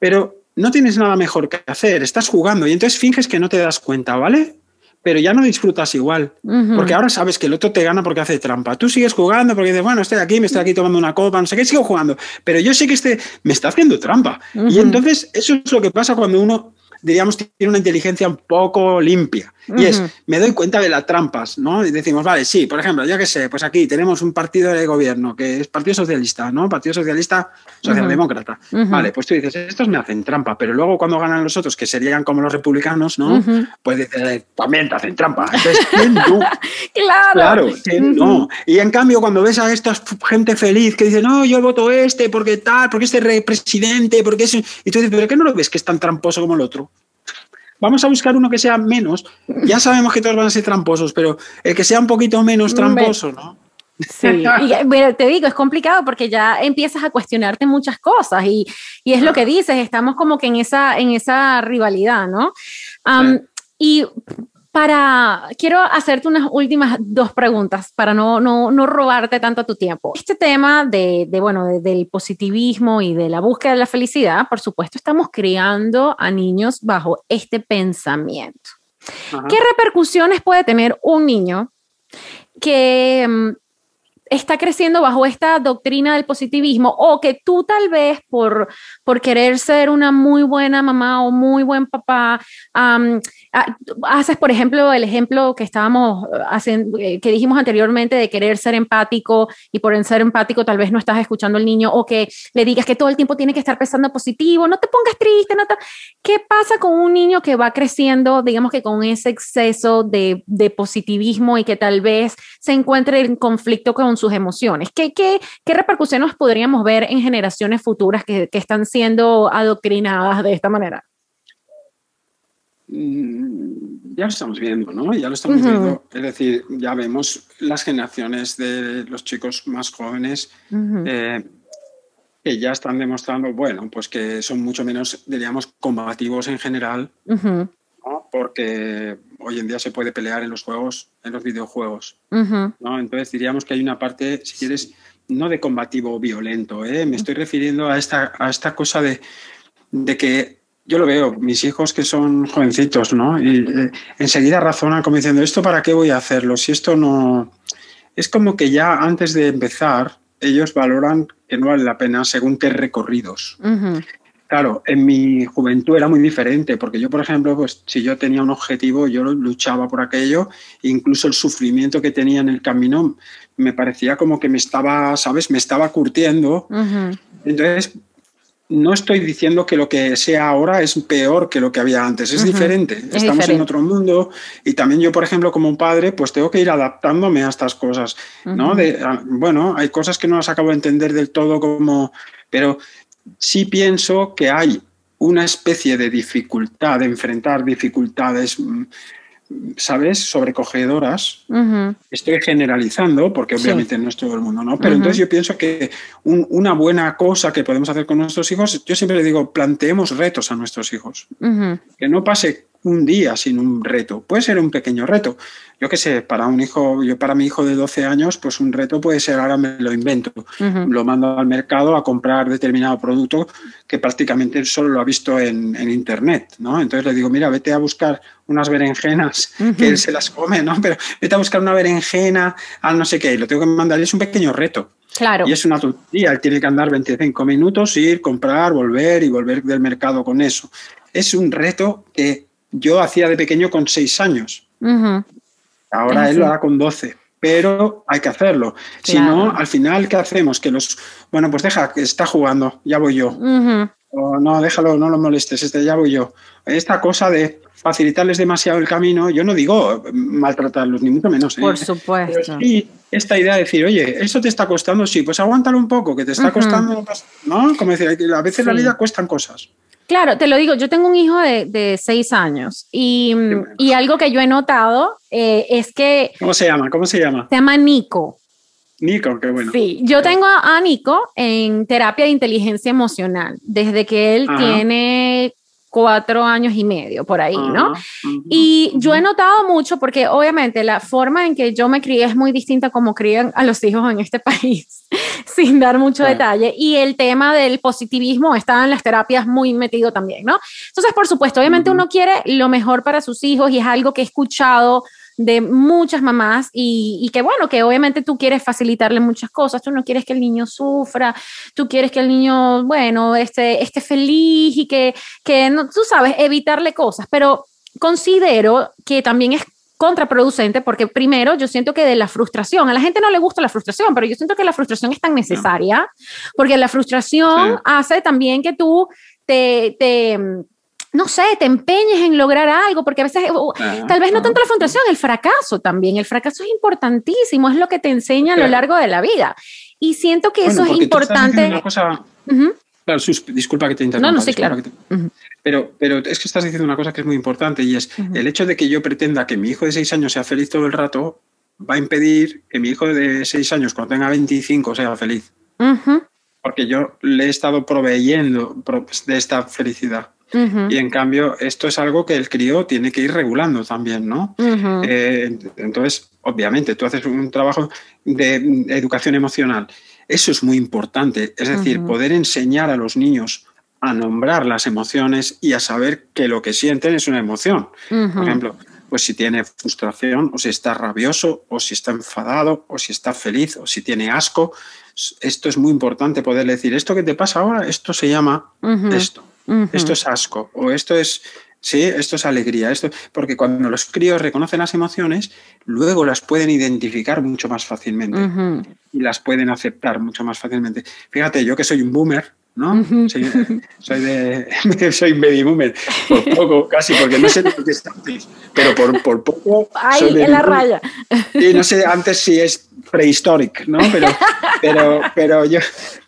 Speaker 2: Pero no tienes nada mejor que hacer, estás jugando y entonces finges que no te das cuenta, ¿vale? Pero ya no disfrutas igual, porque ahora sabes que el otro te gana porque hace trampa. Tú sigues jugando porque dices, bueno, estoy aquí, me estoy aquí tomando una copa, no sé qué, sigo jugando, pero yo sé que este me está haciendo trampa. Y entonces eso es lo que pasa cuando uno diríamos, tiene una inteligencia un poco limpia. Y es, me doy cuenta de las trampas, ¿no? Y decimos, vale, sí, por ejemplo, yo qué sé, pues aquí tenemos un partido de gobierno que es Partido Socialista, ¿no? Partido Socialista Socialdemócrata. Vale, pues tú dices, estos me hacen trampa, pero luego cuando ganan los otros, que serían como los republicanos, ¿no? Pues dices, también te hacen trampa. Entonces, no?
Speaker 1: claro.
Speaker 2: Claro, no? Y en cambio, cuando ves a esta gente feliz que dice, no, yo voto este, porque tal, porque este presidente, porque es... Y tú dices, ¿pero qué no lo ves que es tan tramposo como el otro? Vamos a buscar uno que sea menos. Ya sabemos que todos van a ser tramposos, pero el que sea un poquito menos tramposo, ¿no?
Speaker 1: Sí, y, te digo, es complicado porque ya empiezas a cuestionarte muchas cosas y, y, es lo que dices, estamos como que en esa, en esa rivalidad, ¿no? Y para, quiero hacerte unas últimas dos preguntas para no, no, no robarte tanto tu tiempo. Este tema de, de bueno, del positivismo y de la búsqueda de la felicidad, por supuesto, estamos criando a niños bajo este pensamiento. ¿Qué repercusiones puede tener un niño que mm, está creciendo bajo esta doctrina del positivismo o que tú tal vez por, por querer ser una muy buena mamá o muy buen papá, haces, por ejemplo, el ejemplo que estábamos eh, haciendo, eh, que dijimos anteriormente de querer ser empático y por ser empático tal vez no estás escuchando al niño o que le digas que todo el tiempo tiene que estar pensando positivo, no te pongas triste, no ¿qué pasa con un niño que va creciendo, digamos que con ese exceso de, de positivismo y que tal vez se encuentre en conflicto con sus emociones? ¿Qué, qué, qué repercusiones podríamos ver en generaciones futuras que, que están siendo adoctrinadas de esta manera?
Speaker 2: Mm, ya lo estamos viendo, ¿no? Ya lo estamos viendo. Es decir, ya vemos las generaciones de los chicos más jóvenes eh, que ya están demostrando, bueno, pues que son mucho menos, diríamos, combativos en general, porque hoy en día se puede pelear en los juegos, en los videojuegos, ¿no? Entonces diríamos que hay una parte, si quieres, no de combativo violento, ¿eh? Me estoy refiriendo a esta, a esta cosa de, de que yo lo veo, mis hijos que son jovencitos, ¿no? Y eh, enseguida razonan como diciendo, ¿esto para qué voy a hacerlo? Si esto no... Es como que ya antes de empezar, ellos valoran que no vale la pena según qué recorridos. Claro, en mi juventud era muy diferente, porque yo, por ejemplo, pues si yo tenía un objetivo, yo luchaba por aquello, incluso el sufrimiento que tenía en el camino me parecía como que me estaba, ¿sabes? Me estaba curtiendo. Entonces, no estoy diciendo que lo que sea ahora es peor que lo que había antes, es diferente. Estamos en otro mundo y también yo, por ejemplo, como un padre, pues tengo que ir adaptándome a estas cosas, ¿no? De, ah, bueno, hay cosas que no las acabo de entender del todo como, pero sí pienso que hay una especie de dificultad, de enfrentar dificultades mm, ¿sabes?, sobrecogedoras. Estoy generalizando, porque obviamente no es todo el mundo, ¿no? Pero entonces yo pienso que una buena cosa que podemos hacer con nuestros hijos, yo siempre le digo, planteemos retos a nuestros hijos. Que no pase un día sin un reto. Puede ser un pequeño reto. Yo qué sé, para un hijo, yo para mi hijo de 12 años, pues un reto puede ser, ahora me lo invento, lo mando al mercado a comprar determinado producto que prácticamente solo lo ha visto en, internet, ¿no? Entonces le digo, mira, vete a buscar unas berenjenas, que él se las come, ¿no? Pero vete a buscar una berenjena al no sé qué, y lo tengo que mandar, es un pequeño reto.
Speaker 1: Claro.
Speaker 2: Y es una tontería, él tiene que andar 25 minutos, ir, comprar, volver y volver del mercado con eso. Es un reto que yo hacía de pequeño con 6 años. Ahora él lo hará con 12 pero hay que hacerlo. Si no, al final, ¿qué hacemos? Que los, bueno, pues deja, que está jugando, ya voy yo. O no, déjalo, no lo molestes, este, ya voy yo. Esta cosa de facilitarles demasiado el camino, yo no digo maltratarlos, ni mucho menos. ¿eh?
Speaker 1: Por supuesto.
Speaker 2: sí, esta idea de decir, oye, eso te está costando, sí, pues aguántalo un poco, que te está costando, ¿no? Como decir, a veces la vida cuestan cosas.
Speaker 1: Claro, te lo digo, yo tengo un hijo de, seis años y, algo que yo he notado eh, es que...
Speaker 2: ¿Cómo se llama? ¿Cómo se llama?
Speaker 1: Se llama Nico.
Speaker 2: Nico, qué bueno.
Speaker 1: Sí, yo tengo a Nico en terapia de inteligencia emocional desde que él tiene cuatro años y medio, por ahí, ¿no? Y yo he notado mucho, porque obviamente la forma en que yo me crié es muy distinta como crían a los hijos en este país, sin dar mucho detalle. Y el tema del positivismo está en las terapias muy metido también, ¿no? Entonces, por supuesto, obviamente uno quiere lo mejor para sus hijos y es algo que he escuchado de muchas mamás y, que bueno, que obviamente tú quieres facilitarle muchas cosas, tú no quieres que el niño sufra, tú quieres que el niño, bueno, esté, esté feliz y que, que no, tú sabes, evitarle cosas, pero considero que también es contraproducente porque primero yo siento que de la frustración, a la gente no le gusta la frustración, pero yo siento que la frustración es tan necesaria porque la frustración hace también que tú te, te no sé, te empeñes en lograr algo, porque a veces, tal vez no tanto la frustración, el fracaso también. El fracaso es importantísimo, es lo que te enseña a lo largo de la vida. Y siento que eso es importante.
Speaker 2: Una cosa, Claro, disculpa que te interrumpa.
Speaker 1: No, no, sí, claro.
Speaker 2: pero, pero es que estás diciendo una cosa que es muy importante y es el hecho de que yo pretenda que mi hijo de seis años sea feliz todo el rato va a impedir que mi hijo de seis años, cuando tenga 25, sea feliz. Porque yo le he estado proveyendo de esta felicidad. Y en cambio, esto es algo que el crío tiene que ir regulando también, ¿no? Eh, entonces, obviamente, tú haces un trabajo de educación emocional. Eso es muy importante. Es decir, poder enseñar a los niños a nombrar las emociones y a saber que lo que sienten es una emoción. Por ejemplo, pues si tiene frustración, o si está rabioso, o si está enfadado, o si está feliz, o si tiene asco. Esto es muy importante poder decir, esto que te pasa ahora, esto se llama esto. Esto es asco o esto es, sí, esto es alegría. Esto, porque cuando los críos reconocen las emociones, luego las pueden identificar mucho más fácilmente y las pueden aceptar mucho más fácilmente. Fíjate, yo que soy un boomer, ¿no? soy, de, soy baby boomer, por poco, casi, porque no sé de qué antes, pero por, por poco.
Speaker 1: Ahí, en la raya.
Speaker 2: Y no sé antes si es prehistoric, ¿no? Pero, pero, pero yo,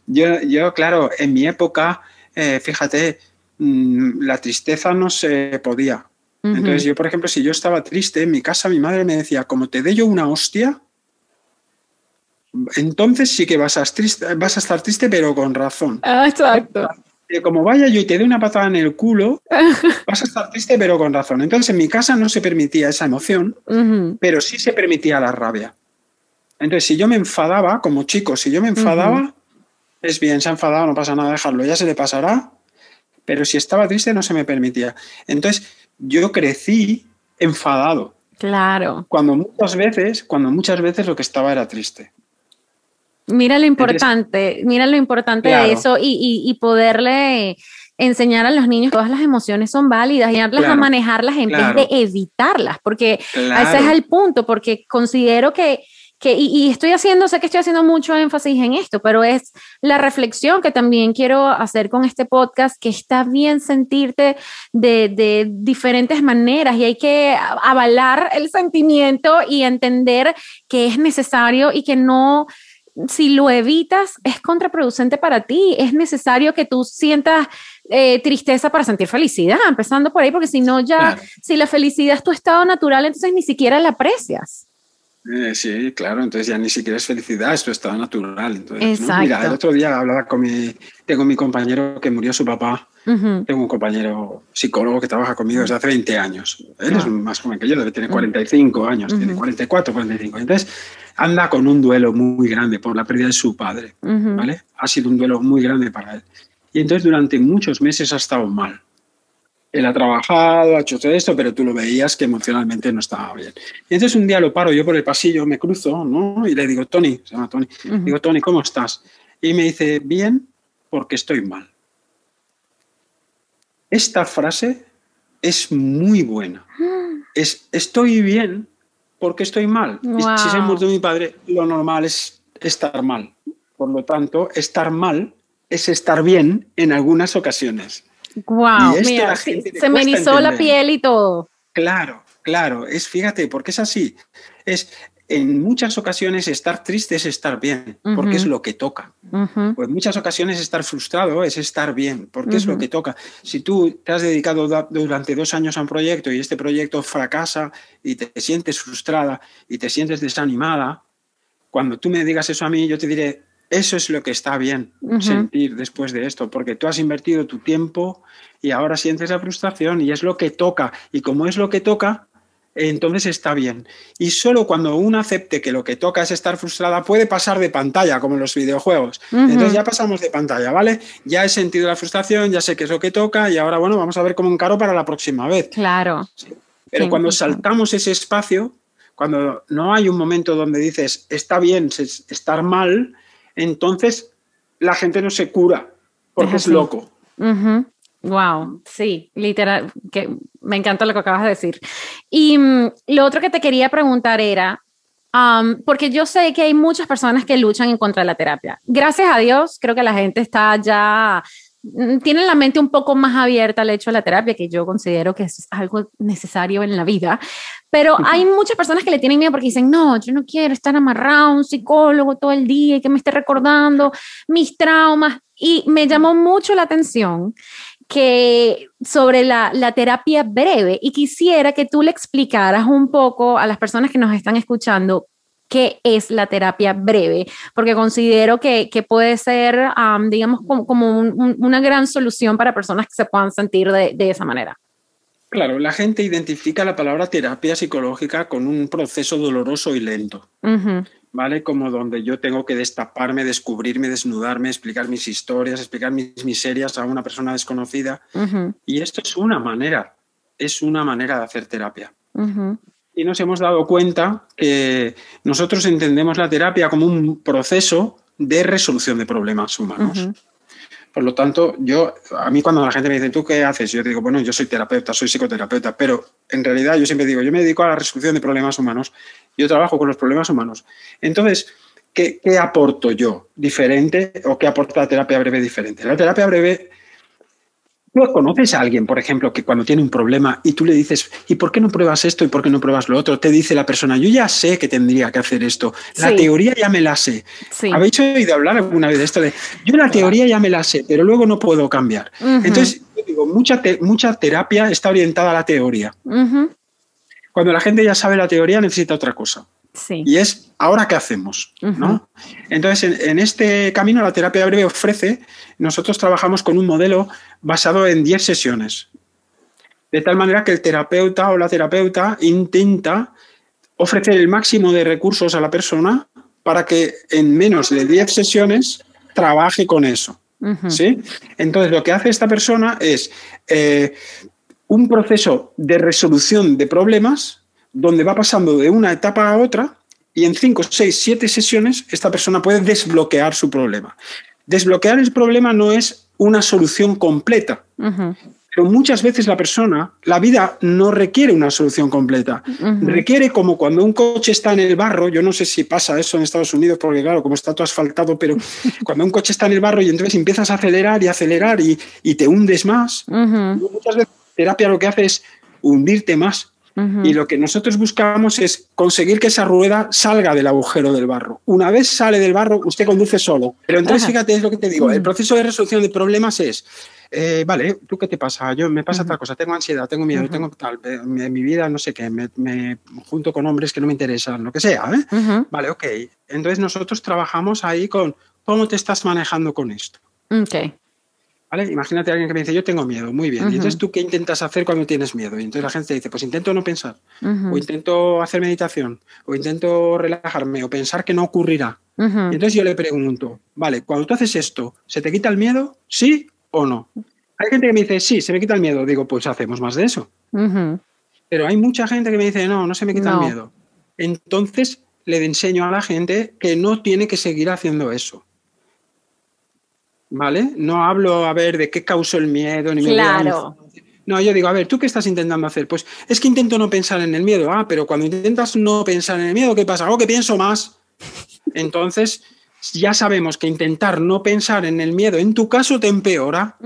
Speaker 2: yo, yo, claro, en mi época, eh, fíjate, la tristeza no se podía. Entonces yo, por ejemplo, si yo estaba triste en mi casa, mi madre me decía, como te dé yo una hostia, entonces sí que vas a, vas a estar triste, pero con razón.
Speaker 1: Ah, exacto.
Speaker 2: Como vaya yo y te dé una patada en el culo, vas a estar triste, pero con razón. Entonces en mi casa no se permitía esa emoción, pero sí se permitía la rabia. Entonces si yo me enfadaba, como chico, si yo me enfadaba, es bien, se ha enfadado, no pasa nada, dejarlo, ya se le pasará pero si estaba triste no se me permitía. Entonces yo crecí enfadado.
Speaker 1: Claro.
Speaker 2: Cuando muchas veces, cuando muchas veces lo que estaba era triste.
Speaker 1: Mira lo importante, mira lo importante de eso y, poderle enseñar a los niños que todas las emociones son válidas y darles a manejarlas en vez de evitarlas, porque ese es el punto, porque considero que que, y, estoy haciendo, sé que estoy haciendo mucho énfasis en esto, pero es la reflexión que también quiero hacer con este podcast, que está bien sentirte de, de diferentes maneras y hay que avalar el sentimiento y entender que es necesario y que no, si lo evitas, es contraproducente para ti. Es necesario que tú sientas eh, tristeza para sentir felicidad, empezando por ahí, porque si no ya, si la felicidad es tu estado natural, entonces ni siquiera la aprecias.
Speaker 2: Eh, sí, claro, entonces ya ni siquiera es felicidad, es tu estado natural. Entonces, Mira, el otro día hablaba con mi, tengo mi compañero que murió su papá, tengo un compañero psicólogo que trabaja conmigo desde hace 20 años, él es más joven que yo, debe tener 45 años, tiene 44, 45, entonces anda con un duelo muy grande por la pérdida de su padre, ¿vale? Ha sido un duelo muy grande para él. Y entonces durante muchos meses ha estado mal él ha trabajado, ha hecho todo esto, pero tú lo veías que emocionalmente no estaba bien. Y entonces un día lo paro yo por el pasillo, me cruzo, ¿no? Y le digo, Tony, se llama Tony, digo, Tony, ¿cómo estás? Y me dice, bien, porque estoy mal. Esta frase es muy buena. Es, estoy bien porque estoy mal. Y si se muerto mi padre, lo normal es estar mal. Por lo tanto, estar mal es estar bien en algunas ocasiones.
Speaker 1: Wow, mira, se me erizó la piel y todo.
Speaker 2: Claro, claro, es fíjate, porque es así. Es en muchas ocasiones estar triste es estar bien, porque es lo que toca. Pues en muchas ocasiones estar frustrado es estar bien, porque es lo que toca. Si tú te has dedicado durante dos años a un proyecto y este proyecto fracasa y te sientes frustrada y te sientes desanimada, cuando tú me digas eso a mí, yo te diré, eso es lo que está bien sentir después de esto, porque tú has invertido tu tiempo y ahora sientes la frustración y es lo que toca. Y como es lo que toca, entonces está bien. Y solo cuando uno acepte que lo que toca es estar frustrada, puede pasar de pantalla, como en los videojuegos. Entonces ya pasamos de pantalla, ¿vale? Ya he sentido la frustración, ya sé qué es lo que toca y ahora, bueno, vamos a ver cómo encaro para la próxima vez.
Speaker 1: Claro.
Speaker 2: Pero cuando saltamos ese espacio, cuando no hay un momento donde dices, está bien estar mal, entonces la gente no se cura porque es, loco.
Speaker 1: Wow, sí, literal, que me encanta lo que acabas de decir. Y mm, lo otro que te quería preguntar era, porque yo sé que hay muchas personas que luchan en contra de la terapia. Gracias a Dios, creo que la gente está ya tienen la mente un poco más abierta al hecho de la terapia, que yo considero que es algo necesario en la vida. Pero hay muchas personas que le tienen miedo porque dicen, no, yo no quiero estar amarrado a un psicólogo todo el día y que me esté recordando mis traumas. Y me llamó mucho la atención que sobre la, la, terapia breve y quisiera que tú le explicaras un poco a las personas que nos están escuchando qué es la terapia breve, porque considero que, puede ser, digamos, como, una gran solución para personas que se puedan sentir de, esa manera.
Speaker 2: Claro, la gente identifica la palabra terapia psicológica con un proceso doloroso y lento, ¿vale? Como donde yo tengo que destaparme, descubrirme, desnudarme, explicar mis historias, explicar mis miserias a una persona desconocida. Y esto es una manera, es una manera de hacer terapia y nos hemos dado cuenta que nosotros entendemos la terapia como un proceso de resolución de problemas humanos. Por lo tanto, yo, a mí cuando la gente me dice, ¿tú qué haces? Yo digo, bueno, yo soy terapeuta, soy psicoterapeuta, pero en realidad yo siempre digo, yo me dedico a la resolución de problemas humanos, yo trabajo con los problemas humanos. Entonces, ¿qué, qué aporto yo diferente o qué aporta la terapia breve diferente? La terapia breve ¿Tú conoces a alguien, por ejemplo, que cuando tiene un problema y tú le dices, ¿y por qué no pruebas esto y por qué no pruebas lo otro? Te dice la persona, yo ya sé que tendría que hacer esto, la teoría ya me la sé. ¿Habéis oído hablar alguna vez de esto de, yo la teoría ya me la sé, pero luego no puedo cambiar? Entonces, yo digo, mucha, mucha terapia está orientada a la teoría. Cuando la gente ya sabe la teoría, necesita otra cosa. Y es, ¿ahora qué hacemos? ¿no? Entonces, en, este camino, la terapia breve ofrece, nosotros trabajamos con un modelo basado en 10 sesiones. De tal manera que el terapeuta o la terapeuta intenta ofrecer el máximo de recursos a la persona para que en menos de 10 sesiones trabaje con eso. ¿sí? Entonces, lo que hace esta persona es eh, un proceso de resolución de problemas donde va pasando de una etapa a otra y en 5, 6, 7 sesiones esta persona puede desbloquear su problema. Desbloquear el problema no es una solución completa, pero muchas veces la persona, la vida no requiere una solución completa, requiere como cuando un coche está en el barro, yo no sé si pasa eso en Estados Unidos, porque claro, como está todo asfaltado, pero cuando un coche está en el barro y entonces empiezas a acelerar y acelerar y, te hundes más, muchas veces terapia lo que hace es hundirte más Y lo que nosotros buscamos es conseguir que esa rueda salga del agujero del barro. Una vez sale del barro, usted conduce solo. Pero entonces, fíjate, es lo que te digo, el proceso de resolución de problemas es, eh, vale, ¿tú qué te pasa? Yo me pasa otra cosa, tengo ansiedad, tengo miedo, tengo tal, en eh, mi vida no sé qué, me, junto con hombres que no me interesan, lo que sea. ¿eh? Vale, ok. Entonces nosotros trabajamos ahí con cómo te estás manejando con esto.
Speaker 1: Ok.
Speaker 2: Imagínate a alguien que me dice, yo tengo miedo, muy bien. Y entonces, ¿tú qué intentas hacer cuando tienes miedo? Y entonces la gente dice, pues intento no pensar, o intento hacer meditación, o intento relajarme, o pensar que no ocurrirá. Y entonces yo le pregunto, vale, cuando tú haces esto, ¿se te quita el miedo? ¿Sí o no? Hay gente que me dice, sí, se me quita el miedo. Digo, pues hacemos más de eso. Pero hay mucha gente que me dice, no, no se me quita el miedo. Entonces le enseño a la gente que no tiene que seguir haciendo eso. ¿Vale? No hablo a ver de qué causó el miedo ni
Speaker 1: Claro.
Speaker 2: No, yo digo, a ver, ¿tú qué estás intentando hacer? Pues es que intento no pensar en el miedo. Ah, pero cuando intentas no pensar en el miedo, ¿qué pasa? Oh, que pienso más. Entonces, ya sabemos que intentar no pensar en el miedo en tu caso te empeora.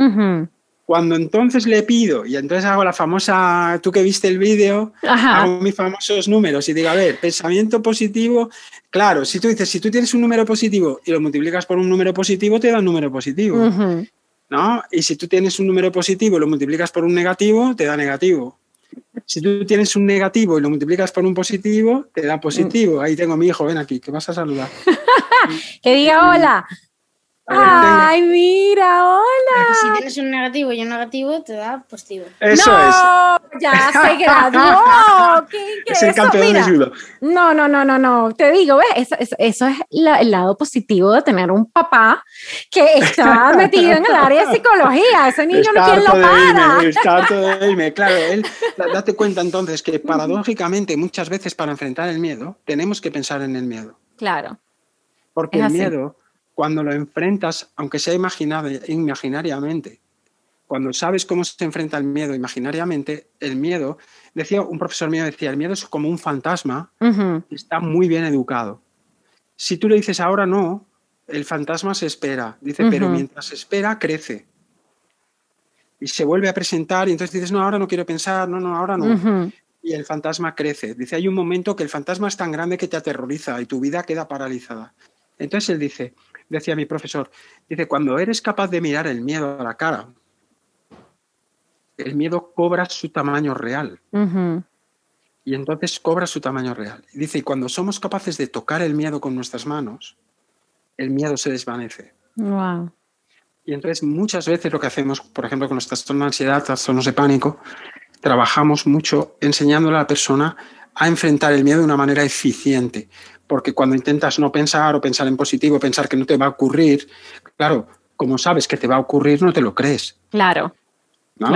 Speaker 2: Cuando entonces le pido, y entonces hago la famosa, tú que viste el vídeo, hago mis famosos números y digo, a ver, pensamiento positivo, claro, si tú dices, si tú tienes un número positivo y lo multiplicas por un número positivo, te da un número positivo. ¿no? Y si tú tienes un número positivo y lo multiplicas por un negativo, te da negativo. Si tú tienes un negativo y lo multiplicas por un positivo, te da positivo. Ahí tengo a mi hijo, ven aquí, que vas a saludar.
Speaker 1: que diga hola. Ay, mira, hola.
Speaker 3: Si tienes un negativo y un negativo, te da positivo.
Speaker 2: Eso
Speaker 1: no,
Speaker 2: es.
Speaker 1: Ya se graduó. ¿Qué,
Speaker 2: es el campeón de judo.
Speaker 1: No, no, no, no, no. Te digo, ¿ves? Eso, eso, es el lado positivo de tener un papá que está metido en el área de psicología. Ese niño no quiere lo para.
Speaker 2: Está harto de irme. Claro, él, date cuenta entonces que paradójicamente muchas veces para enfrentar el miedo tenemos que pensar en el miedo.
Speaker 1: Claro.
Speaker 2: Porque el miedo cuando lo enfrentas, aunque sea imaginariamente, cuando sabes cómo se enfrenta el miedo imaginariamente, el miedo, decía un profesor mío, decía, el miedo es como un fantasma, está muy bien educado. Si tú le dices ahora no, el fantasma se espera, dice, pero mientras espera, crece. Y se vuelve a presentar y entonces dices, no, ahora no quiero pensar, no, no, ahora no. Y el fantasma crece. Dice, hay un momento que el fantasma es tan grande que te aterroriza y tu vida queda paralizada. Entonces él dice, decía mi profesor, dice, cuando eres capaz de mirar el miedo a la cara, el miedo cobra su tamaño real. Y entonces cobra su tamaño real. Dice, y cuando somos capaces de tocar el miedo con nuestras manos, el miedo se desvanece. Y entonces muchas veces lo que hacemos, por ejemplo, con los trastornos de ansiedad, trastornos de pánico, trabajamos mucho enseñándole a la persona a enfrentar el miedo de una manera eficiente porque cuando intentas no pensar o pensar en positivo, pensar que no te va a ocurrir, claro, como sabes que te va a ocurrir, no te lo crees.
Speaker 1: Claro.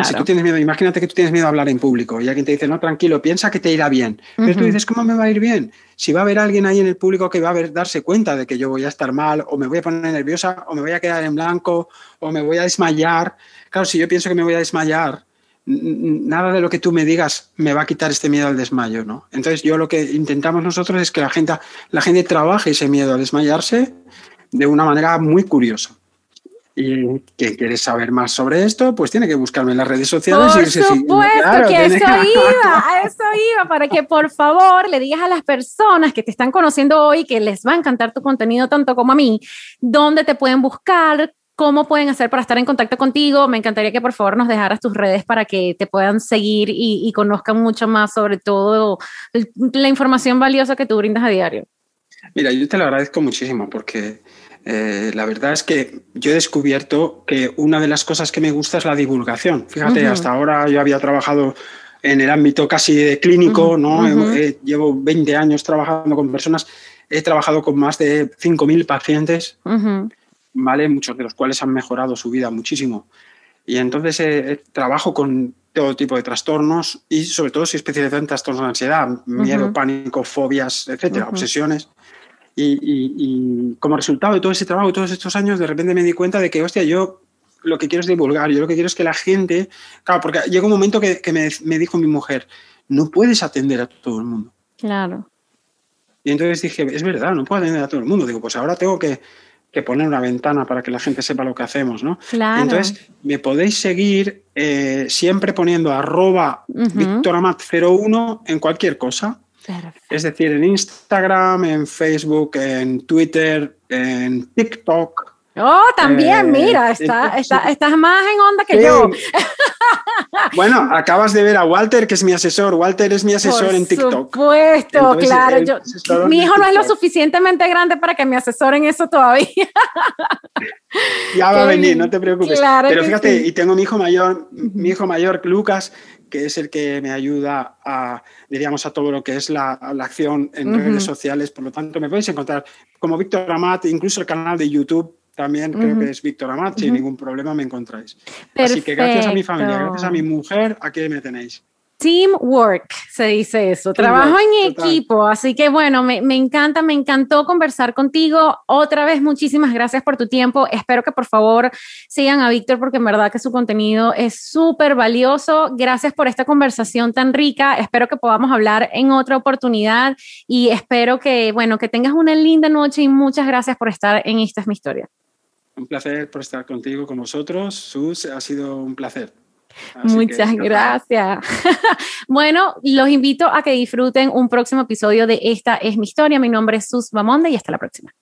Speaker 2: Si tú tienes miedo, imagínate que tú tienes miedo a hablar en público y alguien te dice, no, tranquilo, piensa que te irá bien. Pero tú dices, ¿cómo me va a ir bien? Si va a haber alguien ahí en el público que va a darse cuenta de que yo voy a estar mal, o me voy a poner nerviosa, o me voy a quedar en blanco, o me voy a desmayar. Claro, si yo pienso que me voy a desmayar, nada de lo que tú me digas me va a quitar este miedo al desmayo, ¿no? Entonces yo lo que intentamos nosotros es que la gente, la gente trabaje ese miedo a desmayarse de una manera muy curiosa. Y quien quiere saber más sobre esto, pues tiene que buscarme en las redes sociales.
Speaker 1: Por supuesto que eso iba, a eso iba, para que por favor le digas a las personas que te están conociendo hoy, que les va a encantar tu contenido tanto como a mí, dónde te pueden buscar, ¿Cómo pueden hacer para estar en contacto contigo? Me encantaría que por favor nos dejaras tus redes para que te puedan seguir y, conozcan mucho más sobre todo la información valiosa que tú brindas a diario.
Speaker 2: Mira, yo te lo agradezco muchísimo porque eh, la verdad es que yo he descubierto que una de las cosas que me gusta es la divulgación. Fíjate, hasta ahora yo había trabajado en el ámbito casi clínico, ¿no? llevo 20 años trabajando con personas, he trabajado con más de 5.000 pacientes. ¿Vale? Muchos de los cuales han mejorado su vida muchísimo. Y entonces eh, trabajo con todo tipo de trastornos y sobre todo si especializado en trastornos de ansiedad, miedo, pánico, fobias, etcétera, obsesiones. Y, como resultado de todo ese trabajo, todos estos años, de repente me di cuenta de que, hostia, yo lo que quiero es divulgar, yo lo que quiero es que la gente, claro, porque llega un momento que, me, me, dijo mi mujer, no puedes atender a todo el mundo.
Speaker 1: Claro.
Speaker 2: Y entonces dije, es verdad, no puedo atender a todo el mundo. Digo, pues ahora tengo que, que poner una ventana para que la gente sepa lo que hacemos, ¿no?
Speaker 1: Claro.
Speaker 2: Entonces, me podéis seguir eh, siempre poniendo arroba victoramat01 en cualquier cosa. Es decir, en Instagram, en Facebook, en Twitter, en TikTok.
Speaker 1: Oh, también, eh, mira, está, estás más en onda que yo.
Speaker 2: Bueno, acabas de ver a Walter, que es mi asesor. Walter es mi asesor en TikTok.
Speaker 1: Por supuesto, claro. mi hijo no es lo suficientemente grande para que me asesoren eso todavía.
Speaker 2: ya va a venir, no te preocupes. Pero fíjate, y tengo mi hijo mayor, mi hijo mayor, Lucas, que es el que me ayuda a, diríamos, a todo lo que es la, acción en redes sociales. Por lo tanto, me podéis encontrar como Víctor Amat, incluso el canal de YouTube también creo que es Víctor Amat, sin ningún problema me encontráis. Así que gracias a mi familia, gracias a mi mujer, aquí me tenéis.
Speaker 1: Teamwork, se dice eso, trabajo en equipo, así que bueno, me, me, encanta, me encantó conversar contigo. Otra vez, muchísimas gracias por tu tiempo. Espero que por favor sigan a Víctor porque en verdad que su contenido es súper valioso. Gracias por esta conversación tan rica. Espero que podamos hablar en otra oportunidad y espero que, bueno, que tengas una linda noche y muchas gracias por estar en Esta es mi historia.
Speaker 2: Un placer por estar contigo, con vosotros. Sus, ha sido un placer.
Speaker 1: Muchas gracias. bueno, los invito a que disfruten un próximo episodio de Esta es mi historia. Mi nombre es Sus Bamonde y hasta la próxima.